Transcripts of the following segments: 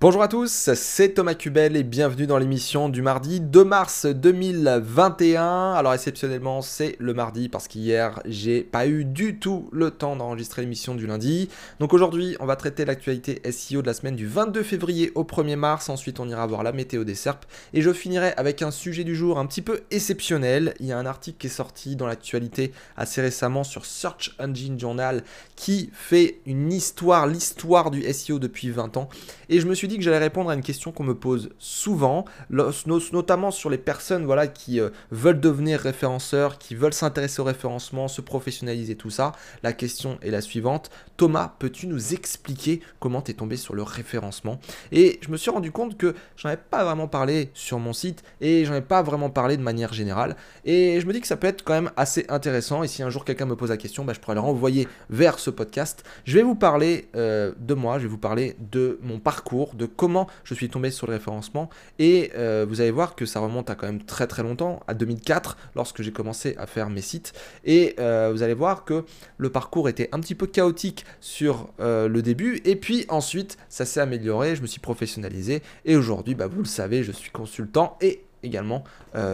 Bonjour à tous, c'est Thomas Cubel et bienvenue dans l'émission du mardi 2 mars 2021. Alors exceptionnellement c'est le mardi parce qu'hier j'ai pas eu du tout le temps d'enregistrer l'émission du lundi. Donc aujourd'hui on va traiter l'actualité SEO de la semaine du 22 février au 1er mars. Ensuite on ira voir la météo des SERP et je finirai avec un sujet du jour un petit peu exceptionnel. Il y a un article qui est sorti dans l'actualité assez récemment sur Search Engine Journal qui fait une histoire, l'histoire du SEO depuis 20 ans. Et je me suis que j'allais répondre à une question qu'on me pose souvent, notamment sur les personnes voilà, qui euh, veulent devenir référenceurs, qui veulent s'intéresser au référencement, se professionnaliser, tout ça. La question est la suivante. Thomas, peux-tu nous expliquer comment tu es tombé sur le référencement? Et je me suis rendu compte que j'en avais pas vraiment parlé sur mon site et j'en ai pas vraiment parlé de manière générale. Et je me dis que ça peut être quand même assez intéressant. Et si un jour quelqu'un me pose la question, bah, je pourrais le renvoyer vers ce podcast. Je vais vous parler euh, de moi, je vais vous parler de mon parcours, de comment je suis tombé sur le référencement. Et euh, vous allez voir que ça remonte à quand même très très longtemps, à 2004, lorsque j'ai commencé à faire mes sites. Et euh, vous allez voir que le parcours était un petit peu chaotique sur euh, le début. Et puis ensuite, ça s'est amélioré, je me suis professionnalisé. Et aujourd'hui, bah, vous le savez, je suis consultant et également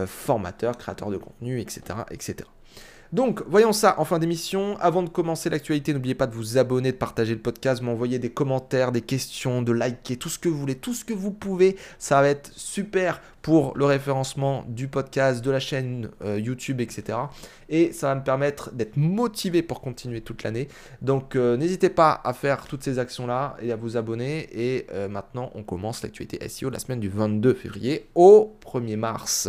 formateur, créateur de contenu, etc. etc. Donc, voyons ça en fin d'émission. Avant de commencer l'actualité, n'oubliez pas de vous abonner, de partager le podcast, m'envoyer des commentaires, des questions, de liker, tout ce que vous voulez, tout ce que vous pouvez. Ça va être super pour le référencement du podcast, de la chaîne euh, YouTube, etc. Et ça va me permettre d'être motivé pour continuer toute l'année. Donc, euh, n'hésitez pas à faire toutes ces actions-là et à vous abonner. Et euh, maintenant, on commence l'actualité SEO la semaine du 22 février au 1er mars.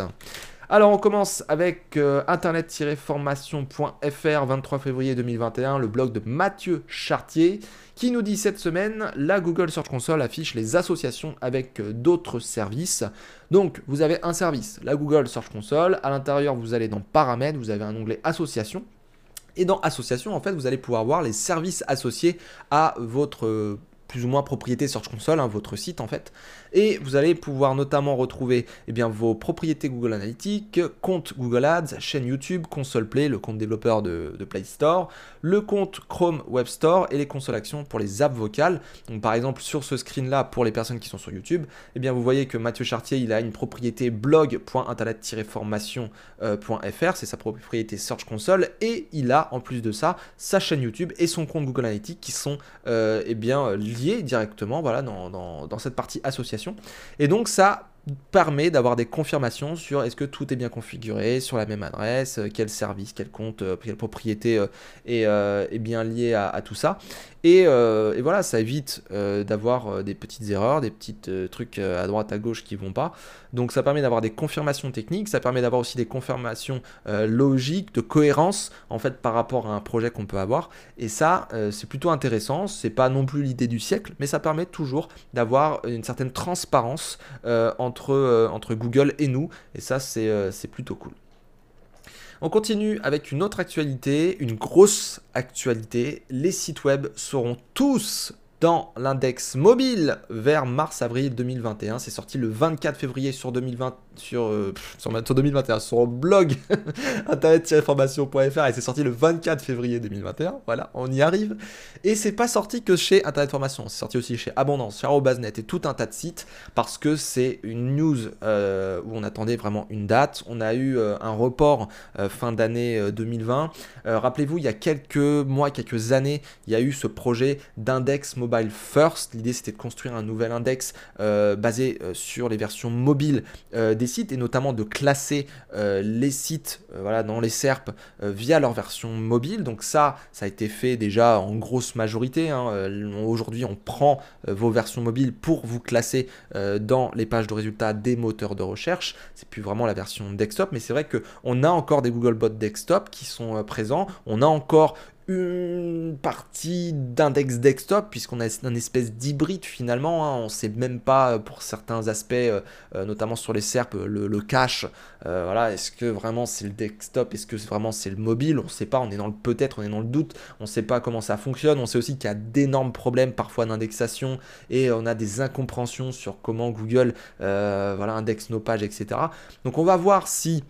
Alors on commence avec euh, internet-formation.fr 23 février 2021, le blog de Mathieu Chartier qui nous dit cette semaine la Google Search Console affiche les associations avec euh, d'autres services. Donc vous avez un service, la Google Search Console, à l'intérieur vous allez dans paramètres, vous avez un onglet association. Et dans association, en fait, vous allez pouvoir voir les services associés à votre euh, plus ou moins propriété Search Console, hein, votre site en fait. Et vous allez pouvoir notamment retrouver eh bien, vos propriétés Google Analytics, compte Google Ads, chaîne YouTube, console Play, le compte développeur de, Play Store, le compte Chrome Web Store et les consoles actions pour les apps vocales. Donc par exemple sur ce screen là pour les personnes qui sont sur YouTube, eh bien vous voyez que Mathieu Chartier il a une propriété blog.internet-formation.fr, c'est sa propriété Search Console et il a en plus de ça sa chaîne YouTube et son compte Google Analytics qui sont euh, eh bien liés directement voilà dans cette partie association et donc ça permet d'avoir des confirmations sur est-ce que tout est bien configuré sur la même adresse, euh, quel service, quel compte, euh, quelle propriété euh, est, bien lié à, tout ça. Et, voilà, ça évite d'avoir des petites erreurs, des petits trucs à droite, à gauche qui vont pas. Donc ça permet d'avoir des confirmations techniques, ça permet d'avoir aussi des confirmations logiques, de cohérence en fait par rapport à un projet qu'on peut avoir. Et ça, c'est plutôt intéressant. C'est pas non plus l'idée du siècle, mais ça permet toujours d'avoir une certaine transparence entre euh, entre, Google et nous. Et ça, euh, c'est plutôt cool. On continue avec une autre actualité, une grosse actualité. Les sites web seront tous dans l'index mobile vers mars-avril 2021. C'est sorti le 24 février sur 2020 sur, euh, sur, 2021 sur blog internet-formation.fr et c'est sorti le 24 février 2021. Voilà, on y arrive. Et c'est pas sorti que chez Internet Formation, c'est sorti aussi chez Abondance, chez Arrobasnet et tout un tas de sites parce que c'est une news euh, où on attendait vraiment une date. On a eu euh, un report fin d'année 2020. Rappelez-vous, il y a quelques mois, quelques années, il y a eu ce projet d'index mobile first. L'idée c'était de construire un nouvel index basé sur les versions mobiles des sites et notamment de classer euh, les sites euh, voilà, dans les SERP euh, via leur version mobile. Donc ça, ça a été fait déjà en grosse majorité. Hein. Aujourd'hui, on prend vos versions mobiles pour vous classer dans les pages de résultats des moteurs de recherche. C'est plus vraiment la version desktop, mais c'est vrai qu'on a encore des Googlebot desktop qui sont présents. On a encore une partie d'index desktop, puisqu'on a une espèce d'hybride finalement. Hein. On ne sait même pas euh, pour certains aspects, euh, euh, notamment sur les SERP, le, cache. voilà, est-ce que vraiment c'est le desktop Est-ce que vraiment c'est le mobile? On ne sait pas, on est dans le peut-être, on est dans le doute. On ne sait pas comment ça fonctionne. On sait aussi qu'il y a d'énormes problèmes parfois d'indexation et on a des incompréhensions sur comment Google voilà, indexe nos pages, etc. Donc on va voir si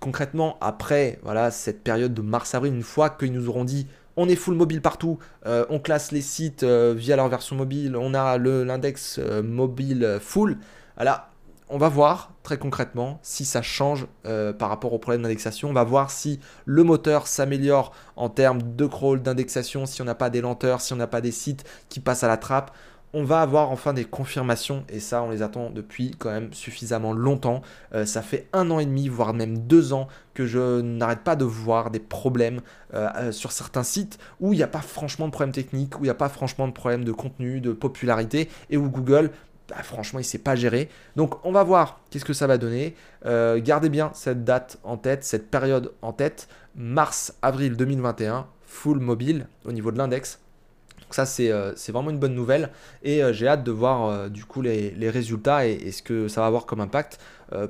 concrètement, après voilà, cette période de mars-avril, une fois qu'ils nous auront dit on est full mobile partout, on classe les sites via leur version mobile, on a l'index mobile full. Voilà, on va voir très concrètement si ça change euh, par rapport au problème d'indexation. On va voir si le moteur s'améliore en termes de crawl, d'indexation, si on n'a pas des lenteurs, si on n'a pas des sites qui passent à la trappe. On va avoir enfin des confirmations et ça on les attend depuis quand même suffisamment longtemps. Euh, ça fait un an et demi, voire même deux ans que je n'arrête pas de voir des problèmes euh, sur certains sites où il n'y a pas franchement de problème technique, où il n'y a pas franchement de problème de contenu, de popularité et où Google bah, franchement, il ne sait pas gérer. Donc, on va voir qu'est-ce que ça va donner. Euh, gardez bien cette date en tête, cette période en tête. Mars-avril 2021, full mobile au niveau de l'index. Donc ça, c'est euh, vraiment une bonne nouvelle. Et euh, j'ai hâte de voir du coup les, résultats et, ce que ça va avoir comme impact.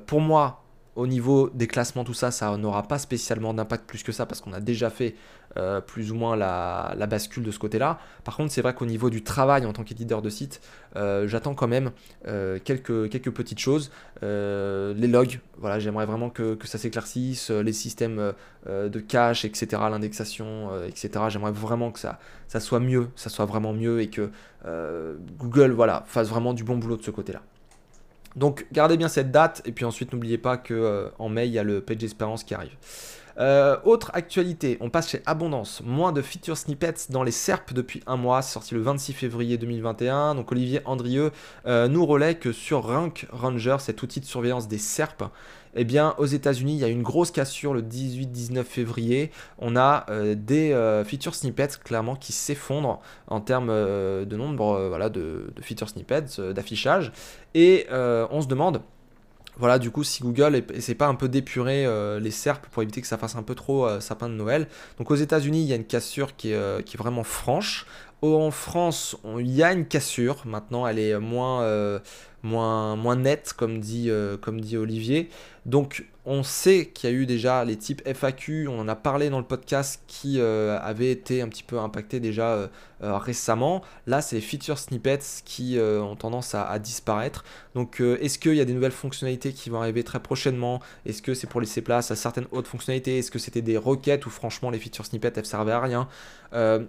pour moi, au niveau des classements, tout ça, ça n'aura pas spécialement d'impact plus que ça parce qu'on a déjà fait euh, plus ou moins la, bascule de ce côté-là. Par contre, c'est vrai qu'au niveau du travail en tant qu'éditeur de site, euh, j'attends quand même euh, quelques, petites choses. les logs, voilà, j'aimerais vraiment que, ça s'éclaircisse, les systèmes de cache, etc., l'indexation, etc. J'aimerais vraiment que ça, soit mieux, vraiment mieux et que Google voilà, fasse vraiment du bon boulot de ce côté-là. Donc gardez bien cette date et puis ensuite n'oubliez pas que en mai il y a le Page Experience qui arrive. Euh, autre actualité, on passe chez Abondance. Moins de feature snippets dans les SERP depuis un mois, sorti le 26 février 2021. Donc Olivier Andrieux euh, nous relaie que sur Rank Ranger, cet outil de surveillance des SERP, eh bien, aux États-Unis, il y a une grosse cassure le 18-19 février. On a euh, des feature snippets clairement qui s'effondrent en termes de nombre voilà, de, de feature snippets, d'affichage. Et on se demande voilà, du coup, si Google essaie pas un peu d'épurer euh, les SERP pour éviter que ça fasse un peu trop euh, sapin de Noël. Donc aux États-Unis, il y a une cassure qui est, euh, qui est vraiment franche. En France, il y a une cassure. Maintenant, elle est moins, moins, moins nette, comme dit, comme dit Olivier. Donc, on sait qu'il y a eu déjà les types FAQ, on en a parlé dans le podcast qui euh, avaient été un petit peu impactés déjà euh, euh, récemment. Là, c'est les feature snippets qui ont tendance à, disparaître. Donc, est-ce qu'il y a des nouvelles fonctionnalités qui vont arriver très prochainement? Est-ce que c'est pour laisser place à certaines autres fonctionnalités? Est-ce que c'était des requêtes ou franchement les feature snippets elles servaient à rien?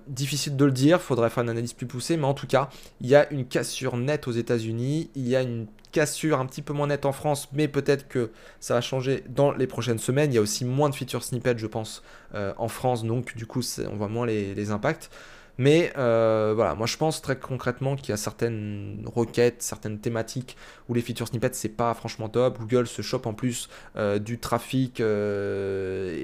Difficile de le dire, faudrait faire une analyse plus poussée, mais en tout cas, il y a une cassure nette aux États-Unis, il y a une cassure un petit peu moins nette en France, mais peut-être que ça va changer dans les prochaines semaines. Il y a aussi moins de feature snippets, je pense, euh, en France, donc du coup, on voit moins les impacts. Mais euh, voilà, moi je pense très concrètement qu'il y a certaines requêtes, certaines thématiques où les feature snippets c'est pas franchement top. Google se chope en plus euh, du trafic euh,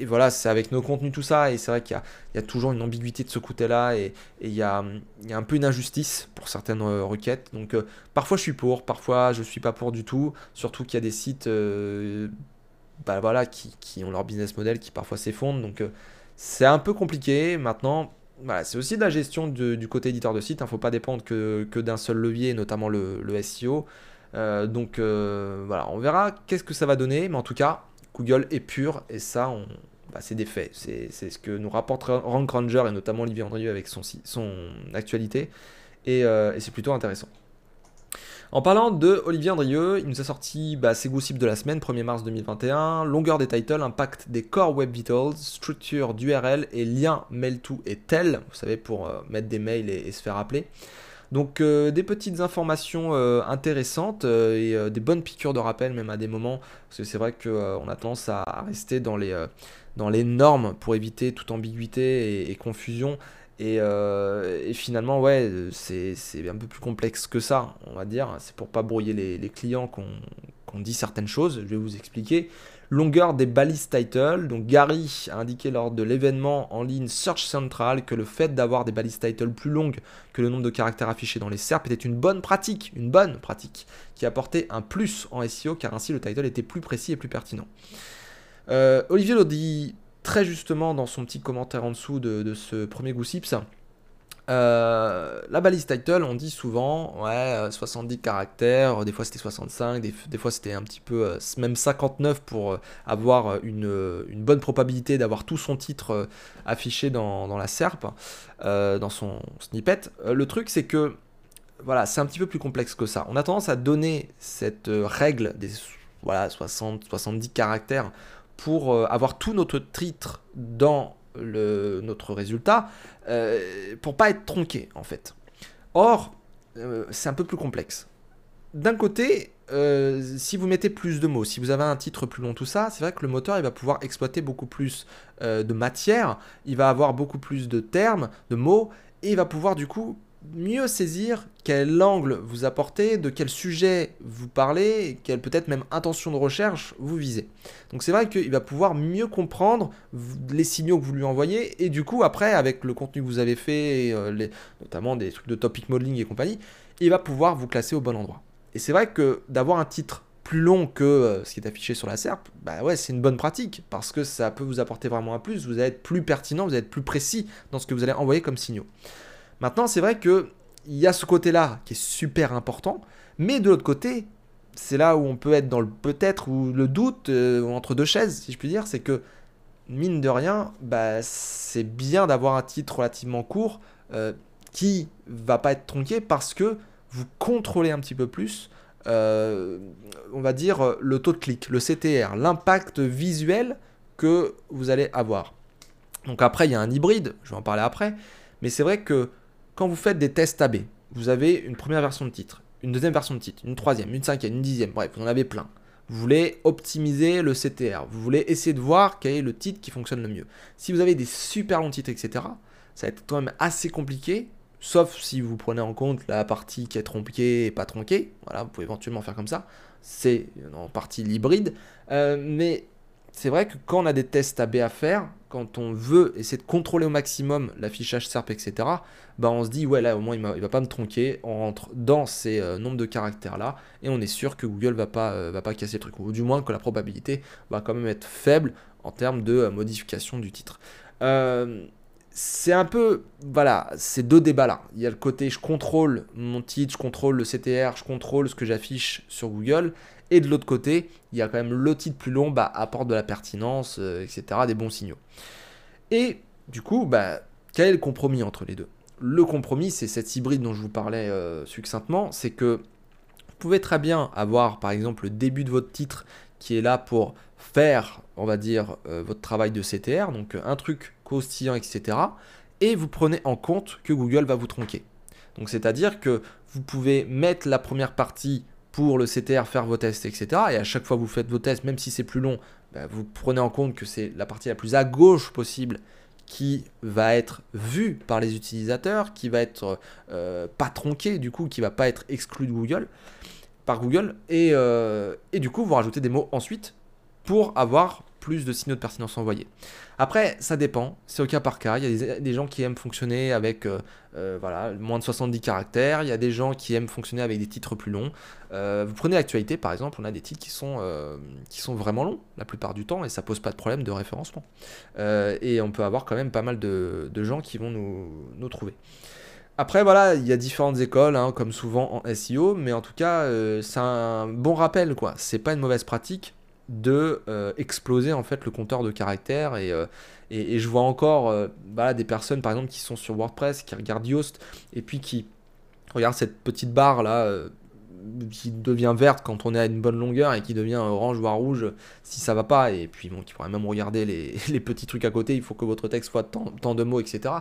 et, voilà, c'est avec nos contenus tout ça. Et c'est vrai qu'il y, a toujours une ambiguïté de ce côté-là et, il, y a, un peu une injustice pour certaines requêtes. Donc parfois je suis pour, parfois je suis pas pour du tout. Surtout qu'il y a des sites bah, voilà, qui, qui, ont leur business model qui parfois s'effondrent. Donc c'est un peu compliqué. Maintenant, c'est aussi de la gestion du côté éditeur de site. Il ne faut pas dépendre que, d'un seul levier, notamment le, SEO. Euh, donc euh, voilà, on verra qu'est-ce que ça va donner. Mais en tout cas, Google est pur et ça, bah, c'est des faits. C'est, ce que nous rapporte Rank Ranger et notamment Olivier Andrieux avec son, son actualité. Euh, et c'est plutôt intéressant. En parlant de Olivier Andrieux, il nous a sorti bah, ses gossips de la semaine, 1er mars 2021, longueur des titles, impact des core web vitals, structure d'URL et lien mail to et tel, vous savez, pour euh, mettre des mails et, se faire appeler. Donc euh, des petites informations euh, intéressantes et des bonnes piqûres de rappel même à des moments, parce que c'est vrai qu'on a tendance à, rester dans les, dans les normes pour éviter toute ambiguïté et confusion. Euh, et, finalement, ouais, c'est un peu plus complexe que ça, on va dire. C'est pour pas brouiller les, clients qu'on dit certaines choses. Je vais vous expliquer. Longueur des balises title. Donc Gary a indiqué lors de l'événement en ligne Search Central que le fait d'avoir des balises title plus longues que le nombre de caractères affichés dans les SERP était une bonne pratique, une bonne pratique, qui apportait un plus en SEO car ainsi le title était plus précis et plus pertinent. Euh, Olivier dit très justement dans son petit commentaire en dessous de, ce premier Goossips. Euh, la balise title, on dit souvent, ouais, 70 euh, caractères, des fois c'était 65, des, fois c'était un petit peu, euh, même 59 pour avoir une, bonne probabilité d'avoir tout son titre affiché dans, la SERP, dans son snippet. le truc c'est que, voilà, c'est un petit peu plus complexe que ça. On a tendance à donner cette règle des voilà, 60, 70 caractères pour euh, avoir tout notre titre dans notre résultat, euh, pour pas être tronqué en fait. Or, euh, c'est un peu plus complexe. D'un côté, euh, si vous mettez plus de mots, si vous avez un titre plus long, tout ça, c'est vrai que le moteur il va pouvoir exploiter beaucoup plus de matière, il va avoir beaucoup plus de termes, de mots, et il va pouvoir du coup mieux saisir quel angle vous apportez, de quel sujet vous parlez, quelle peut-être même intention de recherche vous visez. Donc c'est vrai qu'il va pouvoir mieux comprendre les signaux que vous lui envoyez et du coup après avec le contenu que vous avez fait, euh, notamment des trucs de topic modeling et compagnie, il va pouvoir vous classer au bon endroit. Et c'est vrai que d'avoir un titre plus long que euh, ce qui est affiché sur la SERP, bah ouais, c'est une bonne pratique parce que ça peut vous apporter vraiment un plus, vous allez être plus pertinent, vous allez être plus précis dans ce que vous allez envoyer comme signaux. Maintenant, c'est vrai que il y a ce côté-là qui est super important, mais de l'autre côté, c'est là où on peut être dans le peut-être ou le doute euh, entre deux chaises, si je puis dire, c'est que mine de rien, bah, c'est bien d'avoir un titre relativement court euh, qui va pas être tronqué parce que vous contrôlez un petit peu plus, euh, on va dire, le taux de clic, le CTR, l'impact visuel que vous allez avoir. Donc après, il y a un hybride, je vais en parler après, mais c'est vrai que quand vous faites des tests AB, vous avez une première version de titre, une deuxième version de titre, une troisième, une cinquième, une dixième, bref, vous en avez plein. Vous voulez optimiser le CTR, vous voulez essayer de voir quel est le titre qui fonctionne le mieux. Si vous avez des super longs titres, etc., ça va être quand même assez compliqué, sauf si vous prenez en compte la partie qui est tronquée et pas tronquée. Voilà, vous pouvez éventuellement faire comme ça. C'est en partie l'hybride. Euh, mais c'est vrai que quand on a des tests AB à faire, quand on veut essayer de contrôler au maximum l'affichage SERP, etc., bah on se dit, ouais, là, au moins, il ne va pas me tronquer. On rentre dans ces euh, nombres de caractères-là et on est sûr que Google va pas, euh, va pas casser le truc. Ou du moins que la probabilité va quand même être faible en termes de euh, modification du titre. c'est un peu, voilà, ces deux débats-là. Il y a le côté, je contrôle mon titre, je contrôle le CTR, je contrôle ce que j'affiche sur Google. Et de l'autre côté, il y a quand même le titre plus long, bah, apporte de la pertinence, euh, etc., des bons signaux. Et du coup, bah, quel est le compromis entre les deux? Le compromis, c'est cette hybride dont je vous parlais euh, succinctement, c'est que vous pouvez très bien avoir, par exemple, le début de votre titre qui est là pour faire, on va dire, euh, votre travail de CTR, donc un truc croustillant, etc. Et vous prenez en compte que Google va vous tronquer. Donc c'est-à-dire que vous pouvez mettre la première partie pour le CTR faire vos tests, etc. Et à chaque fois que vous faites vos tests, même si c'est plus long, bah, vous prenez en compte que c'est la partie la plus à gauche possible qui va être vue par les utilisateurs, qui va être euh, pas tronquée du coup, qui va pas être exclue de Google, par Google, et, euh, et du coup vous rajoutez des mots ensuite pour avoir plus de signaux de pertinence envoyés. Après, ça dépend, c'est au cas par cas. Il y a des, gens qui aiment fonctionner avec euh, euh, voilà, moins de 70 caractères, il y a des gens qui aiment fonctionner avec des titres plus longs. Euh, vous prenez l'actualité, par exemple, on a des titres qui sont, vraiment longs la plupart du temps et ça pose pas de problème de référencement. et on peut avoir quand même pas mal de, gens qui vont nous, nous trouver. Après, voilà, il y a différentes écoles, hein, comme souvent en SEO, mais en tout cas, c'est un bon rappel, quoi. C'est pas une mauvaise pratique de euh, exploser en fait le compteur de caractères euh, et, et, je vois encore euh, des personnes par exemple qui sont sur WordPress qui regardent Yoast et puis qui regardent cette petite barre là qui devient verte quand on est à une bonne longueur et qui devient orange voire rouge si ça va pas. Et puis bon qui pourrait même regarder les, petits trucs à côté. Il faut que votre texte soit tant, tant de mots etc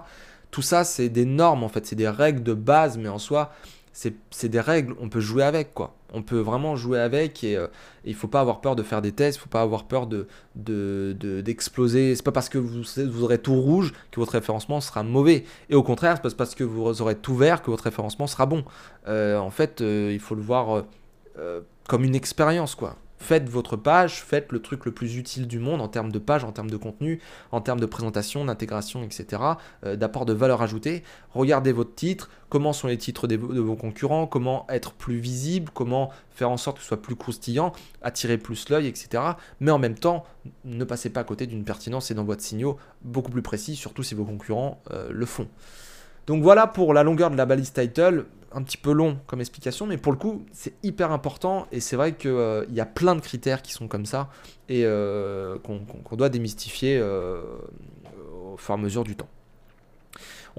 tout ça c'est des normes en fait. C'est des règles de base mais en soi c'est des règles, on peut jouer avec quoi. On peut vraiment jouer avec et, euh, il faut pas avoir peur de faire des tests, il faut pas avoir peur de d'exploser. De, c'est pas parce que vous, aurez tout rouge que votre référencement sera mauvais. Et au contraire, c'est pas parce que vous aurez tout vert que votre référencement sera bon. Euh, en fait, euh, il faut le voir comme une expérience quoi. Faites votre page, faites le truc le plus utile du monde en termes de page, en termes de contenu, en termes de présentation, d'intégration, etc., euh, d'apport de valeur ajoutée. Regardez votre titre, comment sont les titres de vos concurrents, comment être plus visible, comment faire en sorte que ce soit plus croustillant, attirer plus l'œil, etc. Mais en même temps, ne passez pas à côté d'une pertinence et d'envoi de signaux beaucoup plus précis, surtout si vos concurrents euh, le font. Donc voilà pour la longueur de la balise title un petit peu long comme explication, mais pour le coup, c'est hyper important et c'est vrai qu'il euh, y a plein de critères qui sont comme ça et euh, qu'on doit démystifier euh, au fur et à mesure du temps.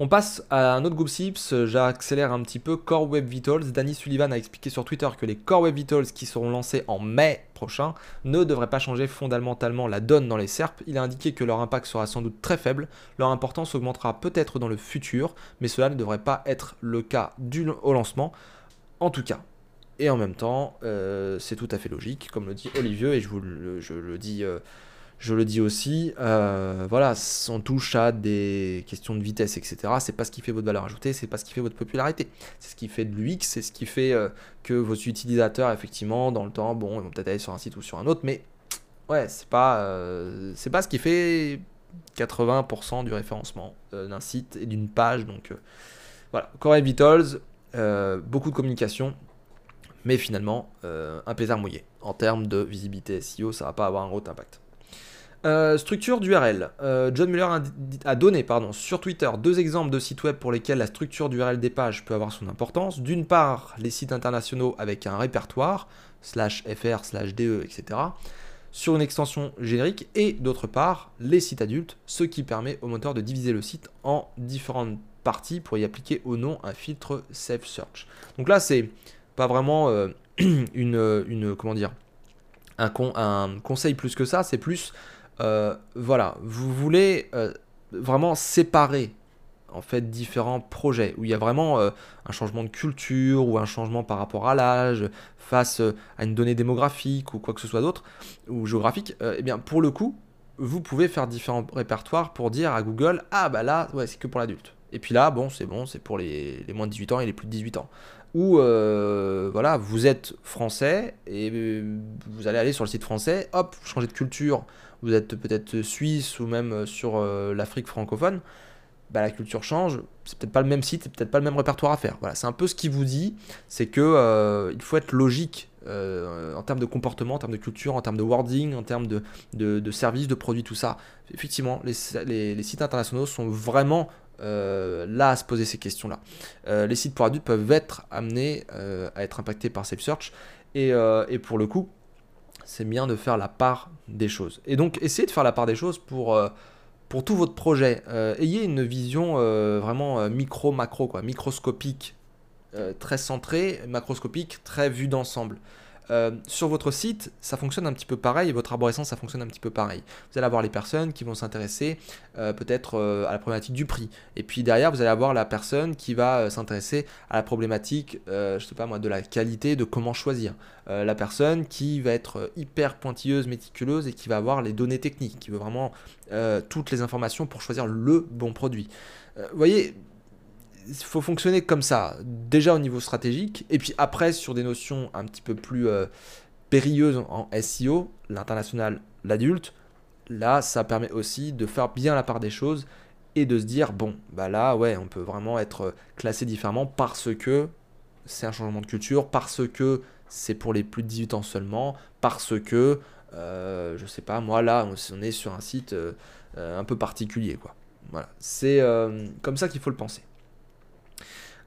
On passe à un autre groupe SIPS, j'accélère un petit peu, Core Web Vitals. Danny Sullivan a expliqué sur Twitter que les Core Web Vitals qui seront lancés en mai prochain ne devraient pas changer fondamentalement la donne dans les SERP. Il a indiqué que leur impact sera sans doute très faible, leur importance augmentera peut-être dans le futur, mais cela ne devrait pas être le cas du, au lancement. En tout cas, et en même temps, euh, c'est tout à fait logique, comme le dit Olivier, et je, le dis, euh, je le dis aussi, euh, voilà, on touche à des questions de vitesse, etc. C'est pas ce qui fait votre valeur ajoutée, c'est pas ce qui fait votre popularité. C'est ce qui fait de l'UX, c'est ce qui fait que vos utilisateurs, effectivement, dans le temps, bon, ils vont peut-être aller sur un site ou sur un autre, mais ouais, c'est pas, c'est pas ce qui fait 80% du référencement d'un site et d'une page. Donc voilà, Core Vitals, beaucoup de communication, mais finalement, euh, un plaisir mouillé. En termes de visibilité SEO, ça va pas avoir un gros impact. Euh, structure d'URL. Euh, John Muller a, donné pardon, sur Twitter deux exemples de sites web pour lesquels la structure d'URL des pages peut avoir son importance. D'une part, les sites internationaux avec un répertoire, slash fr, slash de, etc., sur une extension générique. Et d'autre part, les sites adultes, ce qui permet au moteur de diviser le site en différentes parties pour y appliquer au nom un filtre Safe Search. Donc là, c'est pas vraiment euh, une, comment dire, un conseil plus que ça, c'est plus, euh, voilà, vous voulez euh, vraiment séparer en fait différents projets où il y a vraiment un changement de culture ou un changement par rapport à l'âge face à une donnée démographique ou quoi que ce soit d'autre ou géographique, eh bien pour le coup, vous pouvez faire différents répertoires pour dire à Google ah bah là ouais c'est que pour l'adulte. Et puis là bon c'est bon c'est pour les, les, moins de 18 ans et les plus de 18 ans euh, voilà, vous êtes français et vous allez aller sur le site français, hop, vous changez de culture, vous êtes peut-être suisse ou même sur euh, l'Afrique francophone, bah, la culture change, c'est peut-être pas le même site, c'est peut-être pas le même répertoire à faire. Voilà, c'est un peu ce qui vous dit, c'est que euh, il faut être logique en termes de comportement, en termes de culture, en termes de wording, en termes de, de, services, de produits, tout ça. Effectivement, les, les sites internationaux sont vraiment euh, là à se poser ces questions-là. Euh, les sites pour adultes peuvent être amenés euh, à être impactés par Safe Search et, et pour le coup, c'est bien de faire la part des choses. Et donc, essayez de faire la part des choses pour, pour tout votre projet. ayez une vision vraiment micro-macro, quoi, microscopique, très centrée, macroscopique, très vue d'ensemble. Euh, sur votre site, ça fonctionne un petit peu pareil, votre arborescence, ça fonctionne un petit peu pareil. Vous allez avoir les personnes qui vont s'intéresser euh, peut-être euh, à la problématique du prix. Et puis derrière, vous allez avoir la personne qui va s'intéresser à la problématique, je sais pas moi, de la qualité, de comment choisir. la personne qui va être hyper pointilleuse, méticuleuse et qui va avoir les données techniques, qui veut vraiment toutes les informations pour choisir le bon produit. Vous voyez, il faut fonctionner comme ça, déjà au niveau stratégique, et puis après sur des notions un petit peu plus euh, périlleuses en SEO, l'international, l'adulte, là ça permet aussi de faire bien la part des choses et de se dire, bon, bah là, ouais, on peut vraiment être classé différemment parce que c'est un changement de culture, parce que c'est pour les plus de 18 ans seulement, parce que, euh, je sais pas, moi là, on est sur un site euh, un peu particulier, quoi. Voilà, c'est comme ça qu'il faut le penser.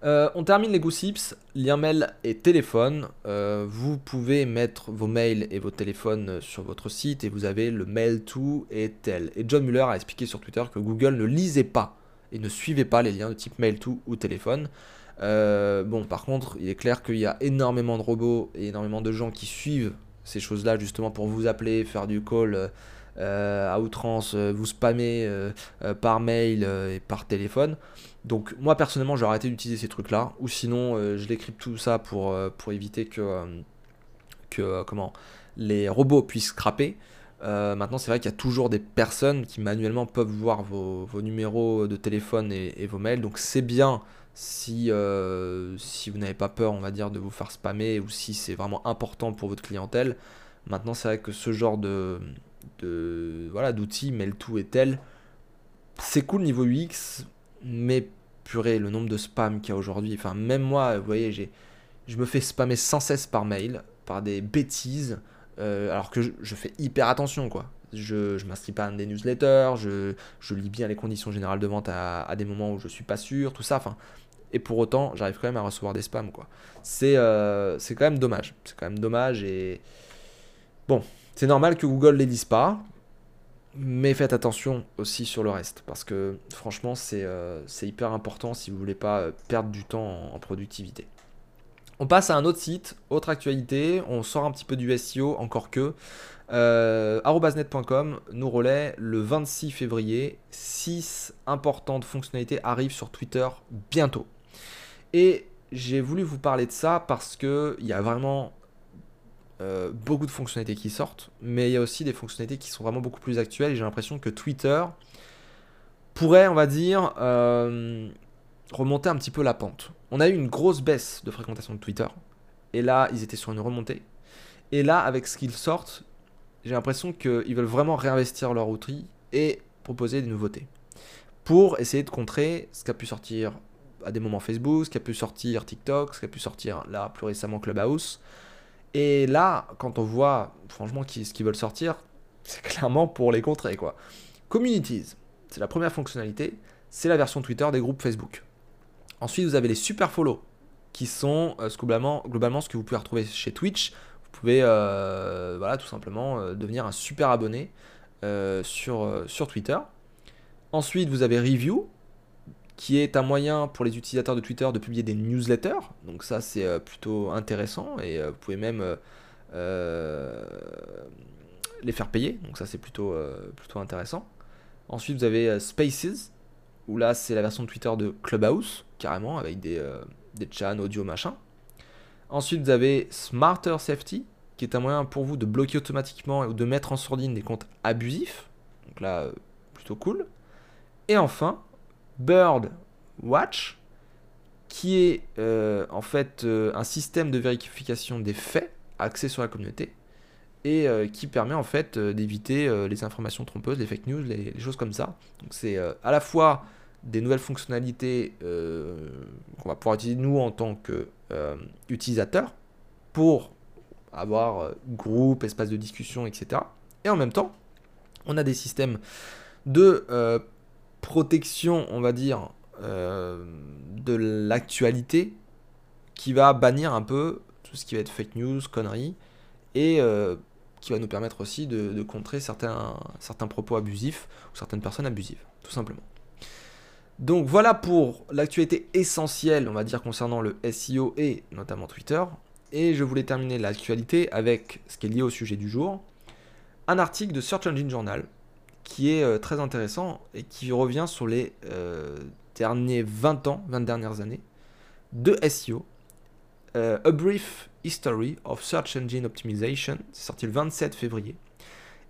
Euh, on termine les gossips, lien mail et téléphone. Euh, vous pouvez mettre vos mails et vos téléphones sur votre site et vous avez le mail to et tel. Et John Muller a expliqué sur Twitter que Google ne lisait pas et ne suivait pas les liens de type mail to ou téléphone. Euh, bon, par contre, il est clair qu'il y a énormément de robots et énormément de gens qui suivent ces choses-là justement pour vous appeler, faire du call à outrance, vous spammer par mail et par téléphone. Donc moi personnellement j'ai arrêté d'utiliser ces trucs là ou sinon euh, je décrypte tout ça pour, euh, pour éviter que, euh, que comment, les robots puissent scraper. maintenant c'est vrai qu'il y a toujours des personnes qui manuellement peuvent voir vos, numéros de téléphone et, vos mails donc c'est bien si, si vous n'avez pas peur on va dire de vous faire spammer ou si c'est vraiment important pour votre clientèle. Maintenant c'est vrai que ce genre de, de voilà d'outils, Mail2 et tel, c'est cool niveau UX, mais purée, le nombre de spams qu'il y a aujourd'hui, enfin même moi, vous voyez, j'ai, je me fais spammer sans cesse par mail, par des bêtises, euh, alors que je, fais hyper attention, quoi. Je ne m'inscris pas à des newsletters, je, je, lis bien les conditions générales de vente à, des moments où je suis pas sûr, tout ça, enfin... Et pour autant, j'arrive quand même à recevoir des spams, quoi. C'est, euh, c'est quand même dommage. C'est quand même dommage et... Bon, c'est normal que Google les lise pas. Mais faites attention aussi sur le reste, parce que franchement, c'est hyper important si vous voulez pas perdre du temps en productivité. On passe à un autre site, autre actualité, on sort un petit peu du SEO, encore que. Euh, arrobasnet.com nous relaie le 26 février, 6 importantes fonctionnalités arrivent sur Twitter bientôt. Et j'ai voulu vous parler de ça parce qu'il y a vraiment euh, beaucoup de fonctionnalités qui sortent, mais il y a aussi des fonctionnalités qui sont vraiment beaucoup plus actuelles. J'ai l'impression que Twitter pourrait, on va dire, euh, remonter un petit peu la pente. On a eu une grosse baisse de fréquentation de Twitter. Et là, ils étaient sur une remontée. Et là, avec ce qu'ils sortent, j'ai l'impression qu'ils veulent vraiment réinvestir leur outil et proposer des nouveautés. Pour essayer de contrer ce qu'a pu sortir à des moments Facebook, ce qu'a pu sortir TikTok, ce qu'a pu sortir là plus récemment Clubhouse. Et là, quand on voit franchement ce qu'ils veulent sortir, c'est clairement pour les contrer quoi. Communities, c'est la première fonctionnalité, c'est la version Twitter des groupes Facebook. Ensuite, vous avez les super follow, qui sont euh, globalement, ce que vous pouvez retrouver chez Twitch. Vous pouvez euh, voilà, tout simplement euh, devenir un super abonné sur, sur Twitter. Ensuite, vous avez Review, qui est un moyen pour les utilisateurs de Twitter de publier des newsletters. Donc ça, c'est plutôt intéressant et vous pouvez même les faire payer. Donc ça, c'est plutôt, plutôt intéressant. Ensuite, vous avez Spaces, où là, c'est la version de Twitter de Clubhouse carrément, avec des, euh, chans audio machin. Ensuite, vous avez Smarter Safety, qui est un moyen pour vous de bloquer automatiquement ou de mettre en sourdine des comptes abusifs. Donc là, euh, plutôt cool. Et enfin, Bird Watch, qui est euh, en fait un système de vérification des faits axé sur la communauté et qui permet en fait d'éviter les informations trompeuses, les fake news, les, les choses comme ça. Donc c'est à la fois des nouvelles fonctionnalités euh, qu'on va pouvoir utiliser nous en tant qu'utilisateurs euh, pour avoir euh, groupe, espace de discussion, etc. Et en même temps, on a des systèmes de protection, on va dire, de l'actualité qui va bannir un peu tout ce qui va être fake news, conneries, et qui va nous permettre aussi de, de contrer certains, certains propos abusifs ou certaines personnes abusives, tout simplement. Donc voilà pour l'actualité essentielle, on va dire, concernant le SEO et notamment Twitter. Et je voulais terminer l'actualité avec ce qui est lié au sujet du jour. Un article de Search Engine Journal qui est euh, très intéressant et qui revient sur les euh, derniers 20 ans, 20 dernières années de SEO. Euh, A Brief History of Search Engine Optimization, c'est sorti le 27 février.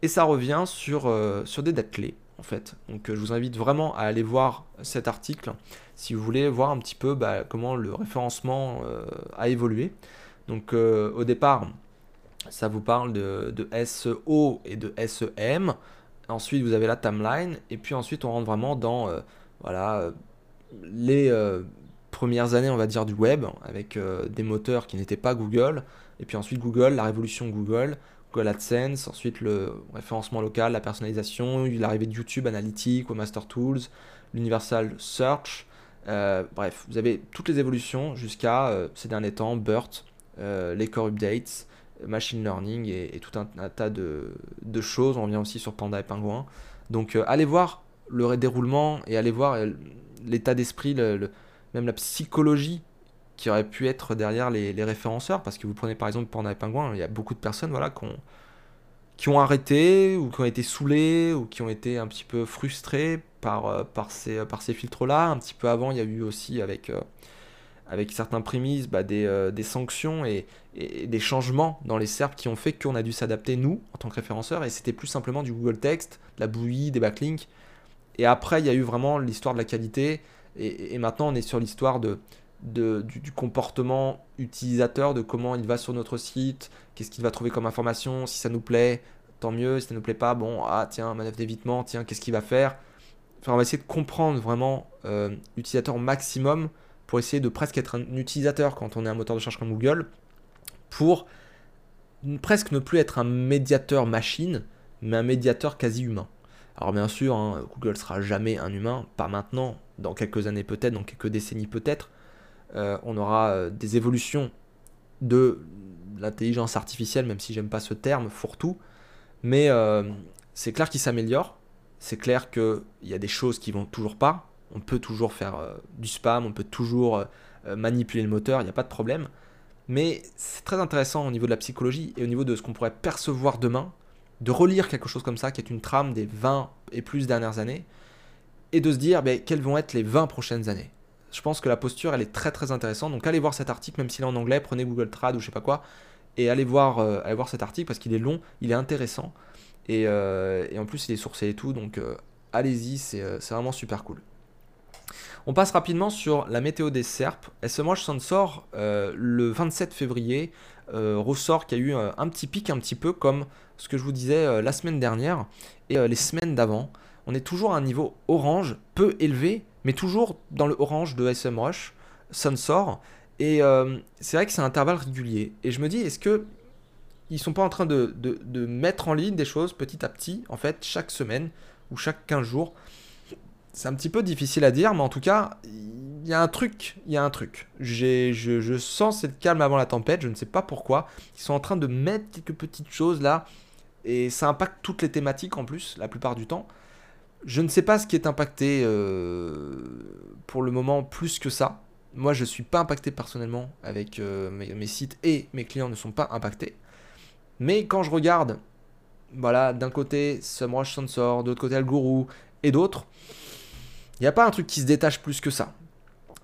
Et ça revient sur, sur des dates clés fait. Donc je vous invite vraiment à aller voir cet article si vous voulez voir un petit peu bah, comment le référencement a évolué. Donc au départ, ça vous parle de, SEO et de SEM. Ensuite, vous avez la timeline. Et puis ensuite, on rentre vraiment dans voilà, les premières années, on va dire, du web, avec des moteurs qui n'étaient pas Google. Et puis ensuite, Google, la révolution Google. Google AdSense, ensuite le référencement local, la personnalisation, l'arrivée de YouTube Analytics, Master Tools, l'Universal Search. Euh, bref, vous avez toutes les évolutions jusqu'à euh, ces derniers temps, BERT, euh, les core updates, machine learning et, tout un, tas de, choses. On revient aussi sur Panda et Pingouin. Donc allez voir le déroulement et allez voir l'état d'esprit, même la psychologie qui aurait pu être derrière les, référenceurs. Parce que vous prenez par exemple Panda et Pingouin, il y a beaucoup de personnes voilà, qui, ont, qui ont arrêté, ou qui ont été saoulées, ou qui ont été un petit peu frustrées par, euh, ces, filtres-là. Un petit peu avant, il y a eu aussi avec, euh, avec certains prémices bah, des, euh, des, sanctions et, des changements dans les SERP qui ont fait qu'on a dû s'adapter, nous, en tant que référenceurs. Et c'était plus simplement du Google Text, de la bouillie, des backlinks. Et après, il y a eu vraiment l'histoire de la qualité. et maintenant, on est sur l'histoire de, du, comportement utilisateur, de comment il va sur notre site, qu'est-ce qu'il va trouver comme information, si ça nous plaît, tant mieux, si ça nous plaît pas, bon, ah tiens, manœuvre d'évitement, tiens, qu'est-ce qu'il va faire? Enfin, on va essayer de comprendre vraiment euh, l'utilisateur maximum pour essayer de presque être un utilisateur quand on est un moteur de recherche comme Google, pour presque ne plus être un médiateur machine, mais un médiateur quasi humain. Alors bien sûr, hein, Google sera jamais un humain, pas maintenant, dans quelques années peut-être, dans quelques décennies peut-être, euh, on aura euh, des évolutions de l'intelligence artificielle, même si j'aime pas ce terme, fourre-tout. Mais euh, c'est clair qu'il s'améliore. C'est clair qu'il y a des choses qui vont toujours pas. On peut toujours faire euh, du spam, on peut toujours euh, manipuler le moteur, il n'y a pas de problème. Mais c'est très intéressant au niveau de la psychologie et au niveau de ce qu'on pourrait percevoir demain, de relire quelque chose comme ça, qui est une trame des 20 et plus dernières années, et de se dire ben, quelles vont être les 20 prochaines années. Je pense que la posture, elle est très très intéressante. Donc allez voir cet article, même s'il est en anglais, prenez Google Trad ou je sais pas quoi, et allez voir, euh, cet article parce qu'il est long, il est intéressant, et, euh, en plus il est sourcé et tout, donc euh, allez-y, c'est vraiment super cool. On passe rapidement sur la météo des serpes. SMWatch Sensor, euh, le 27 février, ressort qu'il y a eu un petit pic, un petit peu comme ce que je vous disais la semaine dernière et les semaines d'avant. On est toujours à un niveau orange, peu élevé, mais toujours dans le orange de SMWatch Sensor. Et c'est vrai que c'est un intervalle régulier. Et je me dis, est-ce que ils sont pas en train de, de, mettre en ligne des choses petit à petit, en fait, chaque semaine ou chaque 15 jours? C'est un petit peu difficile à dire, mais en tout cas, il y a un truc, il y a un truc. Je, je, sens cette calme avant la tempête, je ne sais pas pourquoi. Ils sont en train de mettre quelques petites choses là, et ça impacte toutes les thématiques en plus, la plupart du temps. Je ne sais pas ce qui est impacté euh, pour le moment plus que ça. Moi, je ne suis pas impacté personnellement avec euh, mes, sites et mes clients ne sont pas impactés. Mais quand je regarde, voilà, d'un côté SEMrush Sensor, de l'autre côté Alguru et d'autres, il n'y a pas un truc qui se détache plus que ça.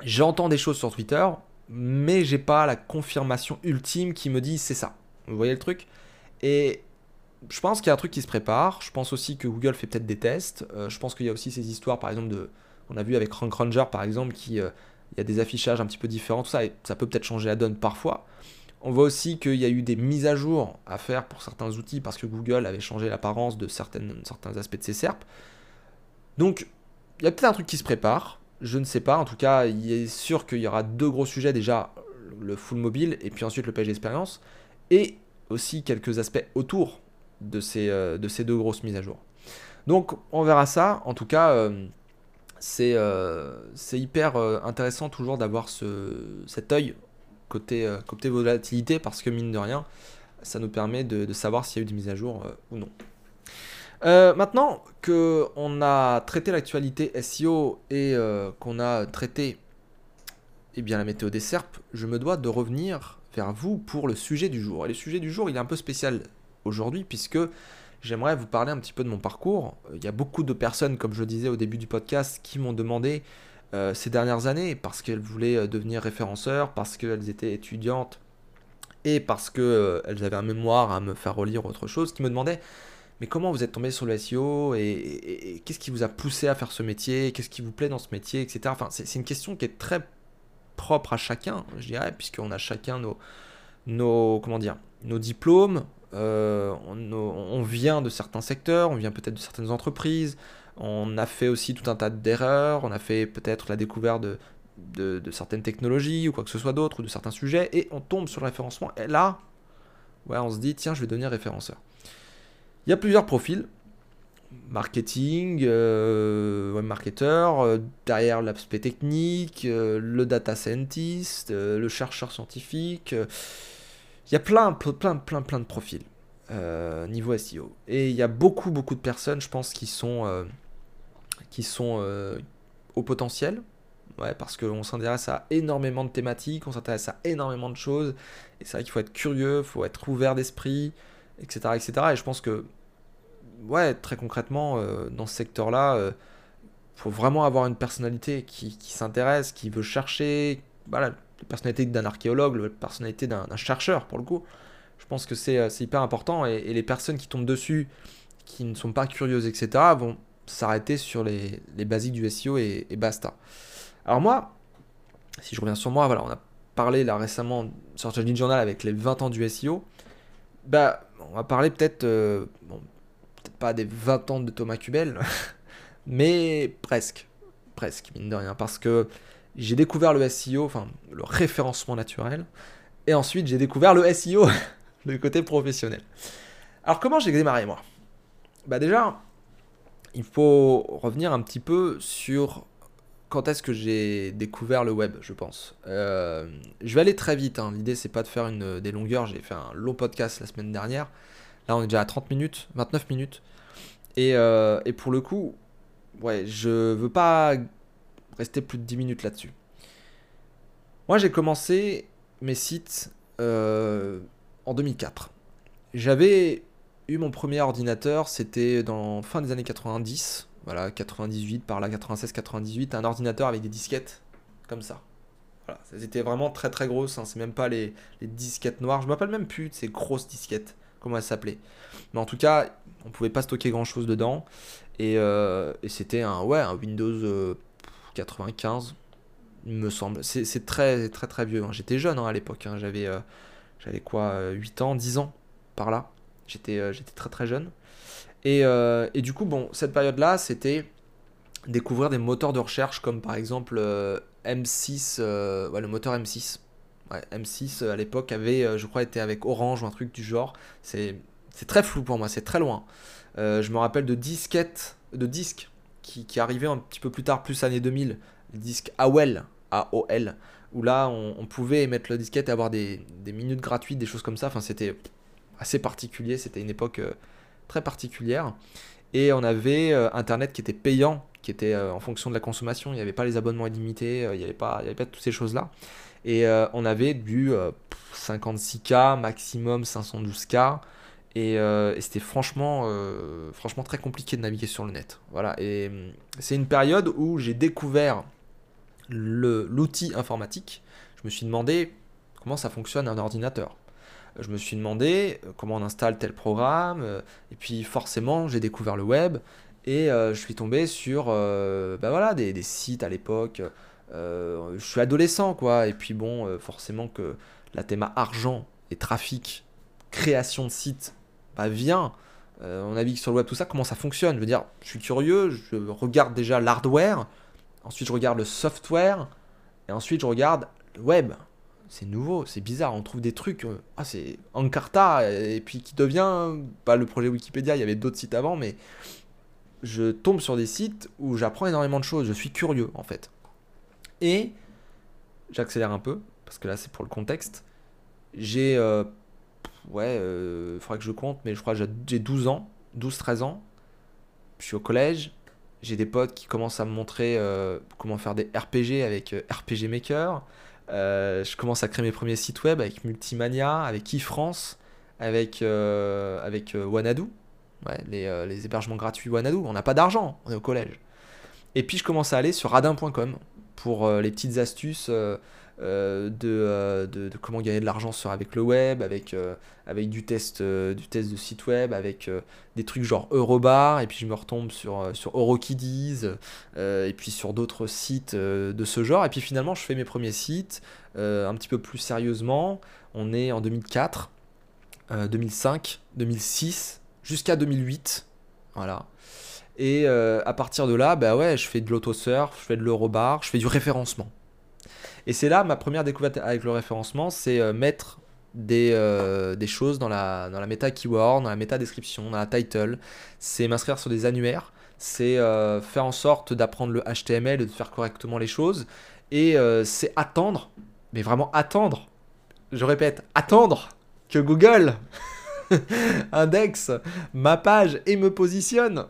J'entends des choses sur Twitter, mais j'ai pas la confirmation ultime qui me dit c'est ça. Vous voyez le truc? Et je pense qu'il y a un truc qui se prépare. Je pense aussi que Google fait peut-être des tests. Euh, je pense qu'il y a aussi ces histoires, par exemple, de. On a vu avec Rank Ranger, par exemple, qui. Euh, y a des affichages un petit peu différents, tout ça, ça peut peut-être changer la donne parfois. On voit aussi qu'il y a eu des mises à jour à faire pour certains outils parce que Google avait changé l'apparence de certains aspects de ses SERP. Donc, y a peut-être un truc qui se prépare, je ne sais pas. En tout cas, il est sûr qu'il y aura deux gros sujets déjà le full mobile et puis ensuite le page d'expérience et aussi quelques aspects autour de ces, euh, deux grosses mises à jour. Donc on verra ça. En tout cas, euh, euh, c'est hyper intéressant toujours d'avoir ce, cet œil côté, côté volatilité parce que mine de rien, ça nous permet de, de savoir s'il y a eu des mises à jour ou non. Euh, maintenant qu'on a traité l'actualité SEO et euh, qu'on a traité eh bien, la météo des SERP, je me dois de revenir vers vous pour le sujet du jour. Et le sujet du jour, il est un peu spécial aujourd'hui puisque j'aimerais vous parler un petit peu de mon parcours. Il y a beaucoup de personnes, comme je le disais au début du podcast, qui m'ont demandé euh, ces dernières années parce qu'elles voulaient devenir référenceurs, parce qu'elles étaient étudiantes et parce qu'elles avaient un mémoire à me faire relire autre chose, qui me demandaient mais comment vous êtes tombé sur le SEO et, qu'est-ce qui vous a poussé à faire ce métier, qu'est-ce qui vous plaît dans ce métier, etc. Enfin, c'est une question qui est très propre à chacun, je dirais, puisqu'on a chacun nos, nos, comment dire, nos diplômes, euh, on, vient de certains secteurs, on vient peut-être de certaines entreprises, on a fait aussi tout un tas d'erreurs, on a fait peut-être la découverte de, de, certaines technologies ou quoi que ce soit d'autre, ou de certains sujets, et on tombe sur le référencement, et là, ouais, on se dit, tiens, je vais devenir référenceur. Il y a plusieurs profils. Marketing, euh, web marketer, euh, derrière l'aspect technique, euh, le data scientist, le chercheur scientifique. il y a plein, plein, plein, plein de profils niveau SEO. Et il y a beaucoup, beaucoup de personnes, je pense, qui sont, qui sont au potentiel. Ouais, parce qu'on s'intéresse à énormément de thématiques, on s'intéresse à énormément de choses. Et c'est vrai qu'il faut être curieux, il faut être ouvert d'esprit, etc., etc. Et je pense que ouais, très concrètement, euh, dans ce secteur-là, il euh, faut vraiment avoir une personnalité qui, s'intéresse, qui veut chercher, voilà, la personnalité d'un archéologue, la personnalité d'un chercheur, pour le coup. Je pense que c'est euh, hyper important et, les personnes qui tombent dessus, qui ne sont pas curieuses, etc., vont s'arrêter sur les, basiques du SEO et, basta. Alors moi, si je reviens sur moi, voilà, on a parlé là récemment sur Journal avec les 20 ans du SEO. Bah, on va parler peut-être, pas des 20 ans de Thomas Kubel, mais presque, presque, mine de rien, parce que j'ai découvert le SEO, enfin le référencement naturel, et ensuite j'ai découvert le SEO, le côté professionnel. Alors comment j'ai démarré moi? Bah déjà, il faut revenir un petit peu sur quand est-ce que j'ai découvert le web, je pense. Euh, je vais aller très vite, hein. l'idée c'est pas de faire des longueurs, j'ai fait un long podcast la semaine dernière. Là, on est déjà à 30 minutes, 29 minutes. Et, euh, et pour le coup, ouais, je veux pas rester plus de 10 minutes là-dessus. Moi, j'ai commencé mes sites euh, en 2004. J'avais eu mon premier ordinateur, c'était dans fin des années 90, voilà, 98 par là, 96, 98, un ordinateur avec des disquettes comme ça. Voilà, c'était vraiment très très grosse, hein, c'est même pas les, disquettes noires, je me rappelle même plus de ces grosses disquettes, comment elles s'appelaient. Mais en tout cas, on pouvait pas stocker grand chose dedans, et, euh, et c'était un, ouais, un Windows 95, euh, il me semble. C'est très très vieux, hein. j'étais jeune hein, à l'époque, hein. j'avais euh, j'avais quoi, 8 ans, 10 ans par là. J'étais très très jeune. Et, du coup, bon, cette période-là, c'était découvrir des moteurs de recherche comme par exemple M6, ouais, le moteur M6. Ouais, M6 à l'époque avait, je crois, été avec Orange ou un truc du genre. C'est très flou pour moi, c'est très loin. je me rappelle de disquettes, de disques qui, qui arrivaient un petit peu plus tard, plus années 2000, les disques AOL, AOL, où là on, pouvait mettre le disquette et avoir des, des, minutes gratuites, des choses comme ça. Enfin, c'était assez particulier, c'était une époque euh, très particulière. Et on avait euh, Internet qui était payant, qui était euh, en fonction de la consommation. Il n'y avait pas les abonnements illimités, il n'y avait, avait pas toutes ces choses-là. Et on avait du 56K, maximum 512K. Et, et c'était franchement, franchement très compliqué de naviguer sur le net. Voilà. Et c'est une période où j'ai découvert l'outil informatique, je me suis demandé comment ça fonctionne un ordinateur. Je me suis demandé euh, comment on installe tel programme, euh, et puis forcément j'ai découvert le web, et euh, je suis tombé sur bah voilà, des, sites à l'époque. Je suis adolescent, quoi, et puis bon, forcément que la thème argent et trafic, création de sites, bah vient. on navigue sur le web, tout ça, comment ça fonctionne? Je veux dire, je suis curieux, je regarde déjà l'hardware, Ensuite, je regarde le software. Et ensuite, je regarde le web. C'est nouveau, c'est bizarre. On trouve des trucs. Euh, ah, c'est Encarta. Et puis qui devient. Pas le projet Wikipédia, il y avait d'autres sites avant, mais je tombe sur des sites où j'apprends énormément de choses. Je suis curieux, en fait. Et j'accélère un peu, parce que là, c'est pour le contexte. J'ai. Euh, ouais, il euh, faudrait que je compte, mais je crois que j'ai 12 ans, 12-13 ans. Je suis au collège j'ai des potes qui commencent à me montrer euh, comment faire des RPG avec RPG Maker. Je commence à créer mes premiers sites web avec Multimania, avec eFrance, avec, avec Wanadu, les, les, hébergements gratuits Wanadu. On n'a pas d'argent, on est au collège. Et puis je commence à aller sur radin.com pour les petites astuces euh, euh, de, de, comment gagner de l'argent avec le web, avec, euh, avec du, test, du test de site web, avec des trucs genre Eurobar, et puis je me retombe sur, sur Eurokiddies, et puis sur d'autres sites de ce genre. Et puis finalement, je fais mes premiers sites un petit peu plus sérieusement. On est en 2004, 2005, 2006, jusqu'à 2008. Voilà. Et à partir de là, bah ouais, je fais de l'autosurf, je fais de l'eurobar, je fais du référencement. Et c'est là ma première découverte avec le référencement, c'est euh, mettre des, euh, des, choses dans la, dans la méta keyword, dans la méta description, dans la title. C'est m'inscrire sur des annuaires. C'est euh, faire en sorte d'apprendre le HTML, de faire correctement les choses. Et c'est attendre, mais vraiment attendre. Je répète, attendre que Google indexe ma page et me positionne.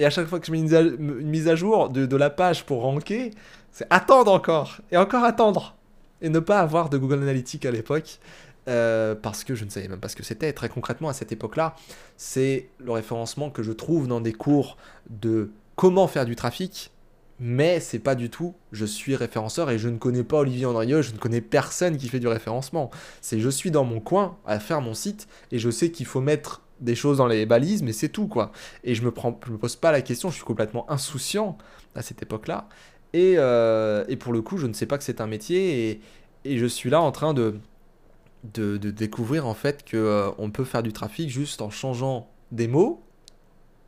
Et à chaque fois que je mets une, mise à jour de, la page pour ranker, c'est attendre encore, et encore attendre. Et ne pas avoir de Google Analytics à l'époque, euh, parce que je ne savais même pas ce que c'était. Très concrètement, à cette époque-là, c'est le référencement que je trouve dans des cours de comment faire du trafic, mais c'est pas du tout je suis référenceur et je ne connais pas Olivier Andrieux, je ne connais personne qui fait du référencement. C'est je suis dans mon coin à faire mon site et je sais qu'il faut mettre des choses dans les balises, mais c'est tout quoi. Et je me prends, je me pose pas la question, je suis complètement insouciant à cette époque-là. Euh, et, pour le coup, je ne sais pas que c'est un métier et, je suis là en train de, de, découvrir en fait qu'on euh, peut faire du trafic juste en changeant des mots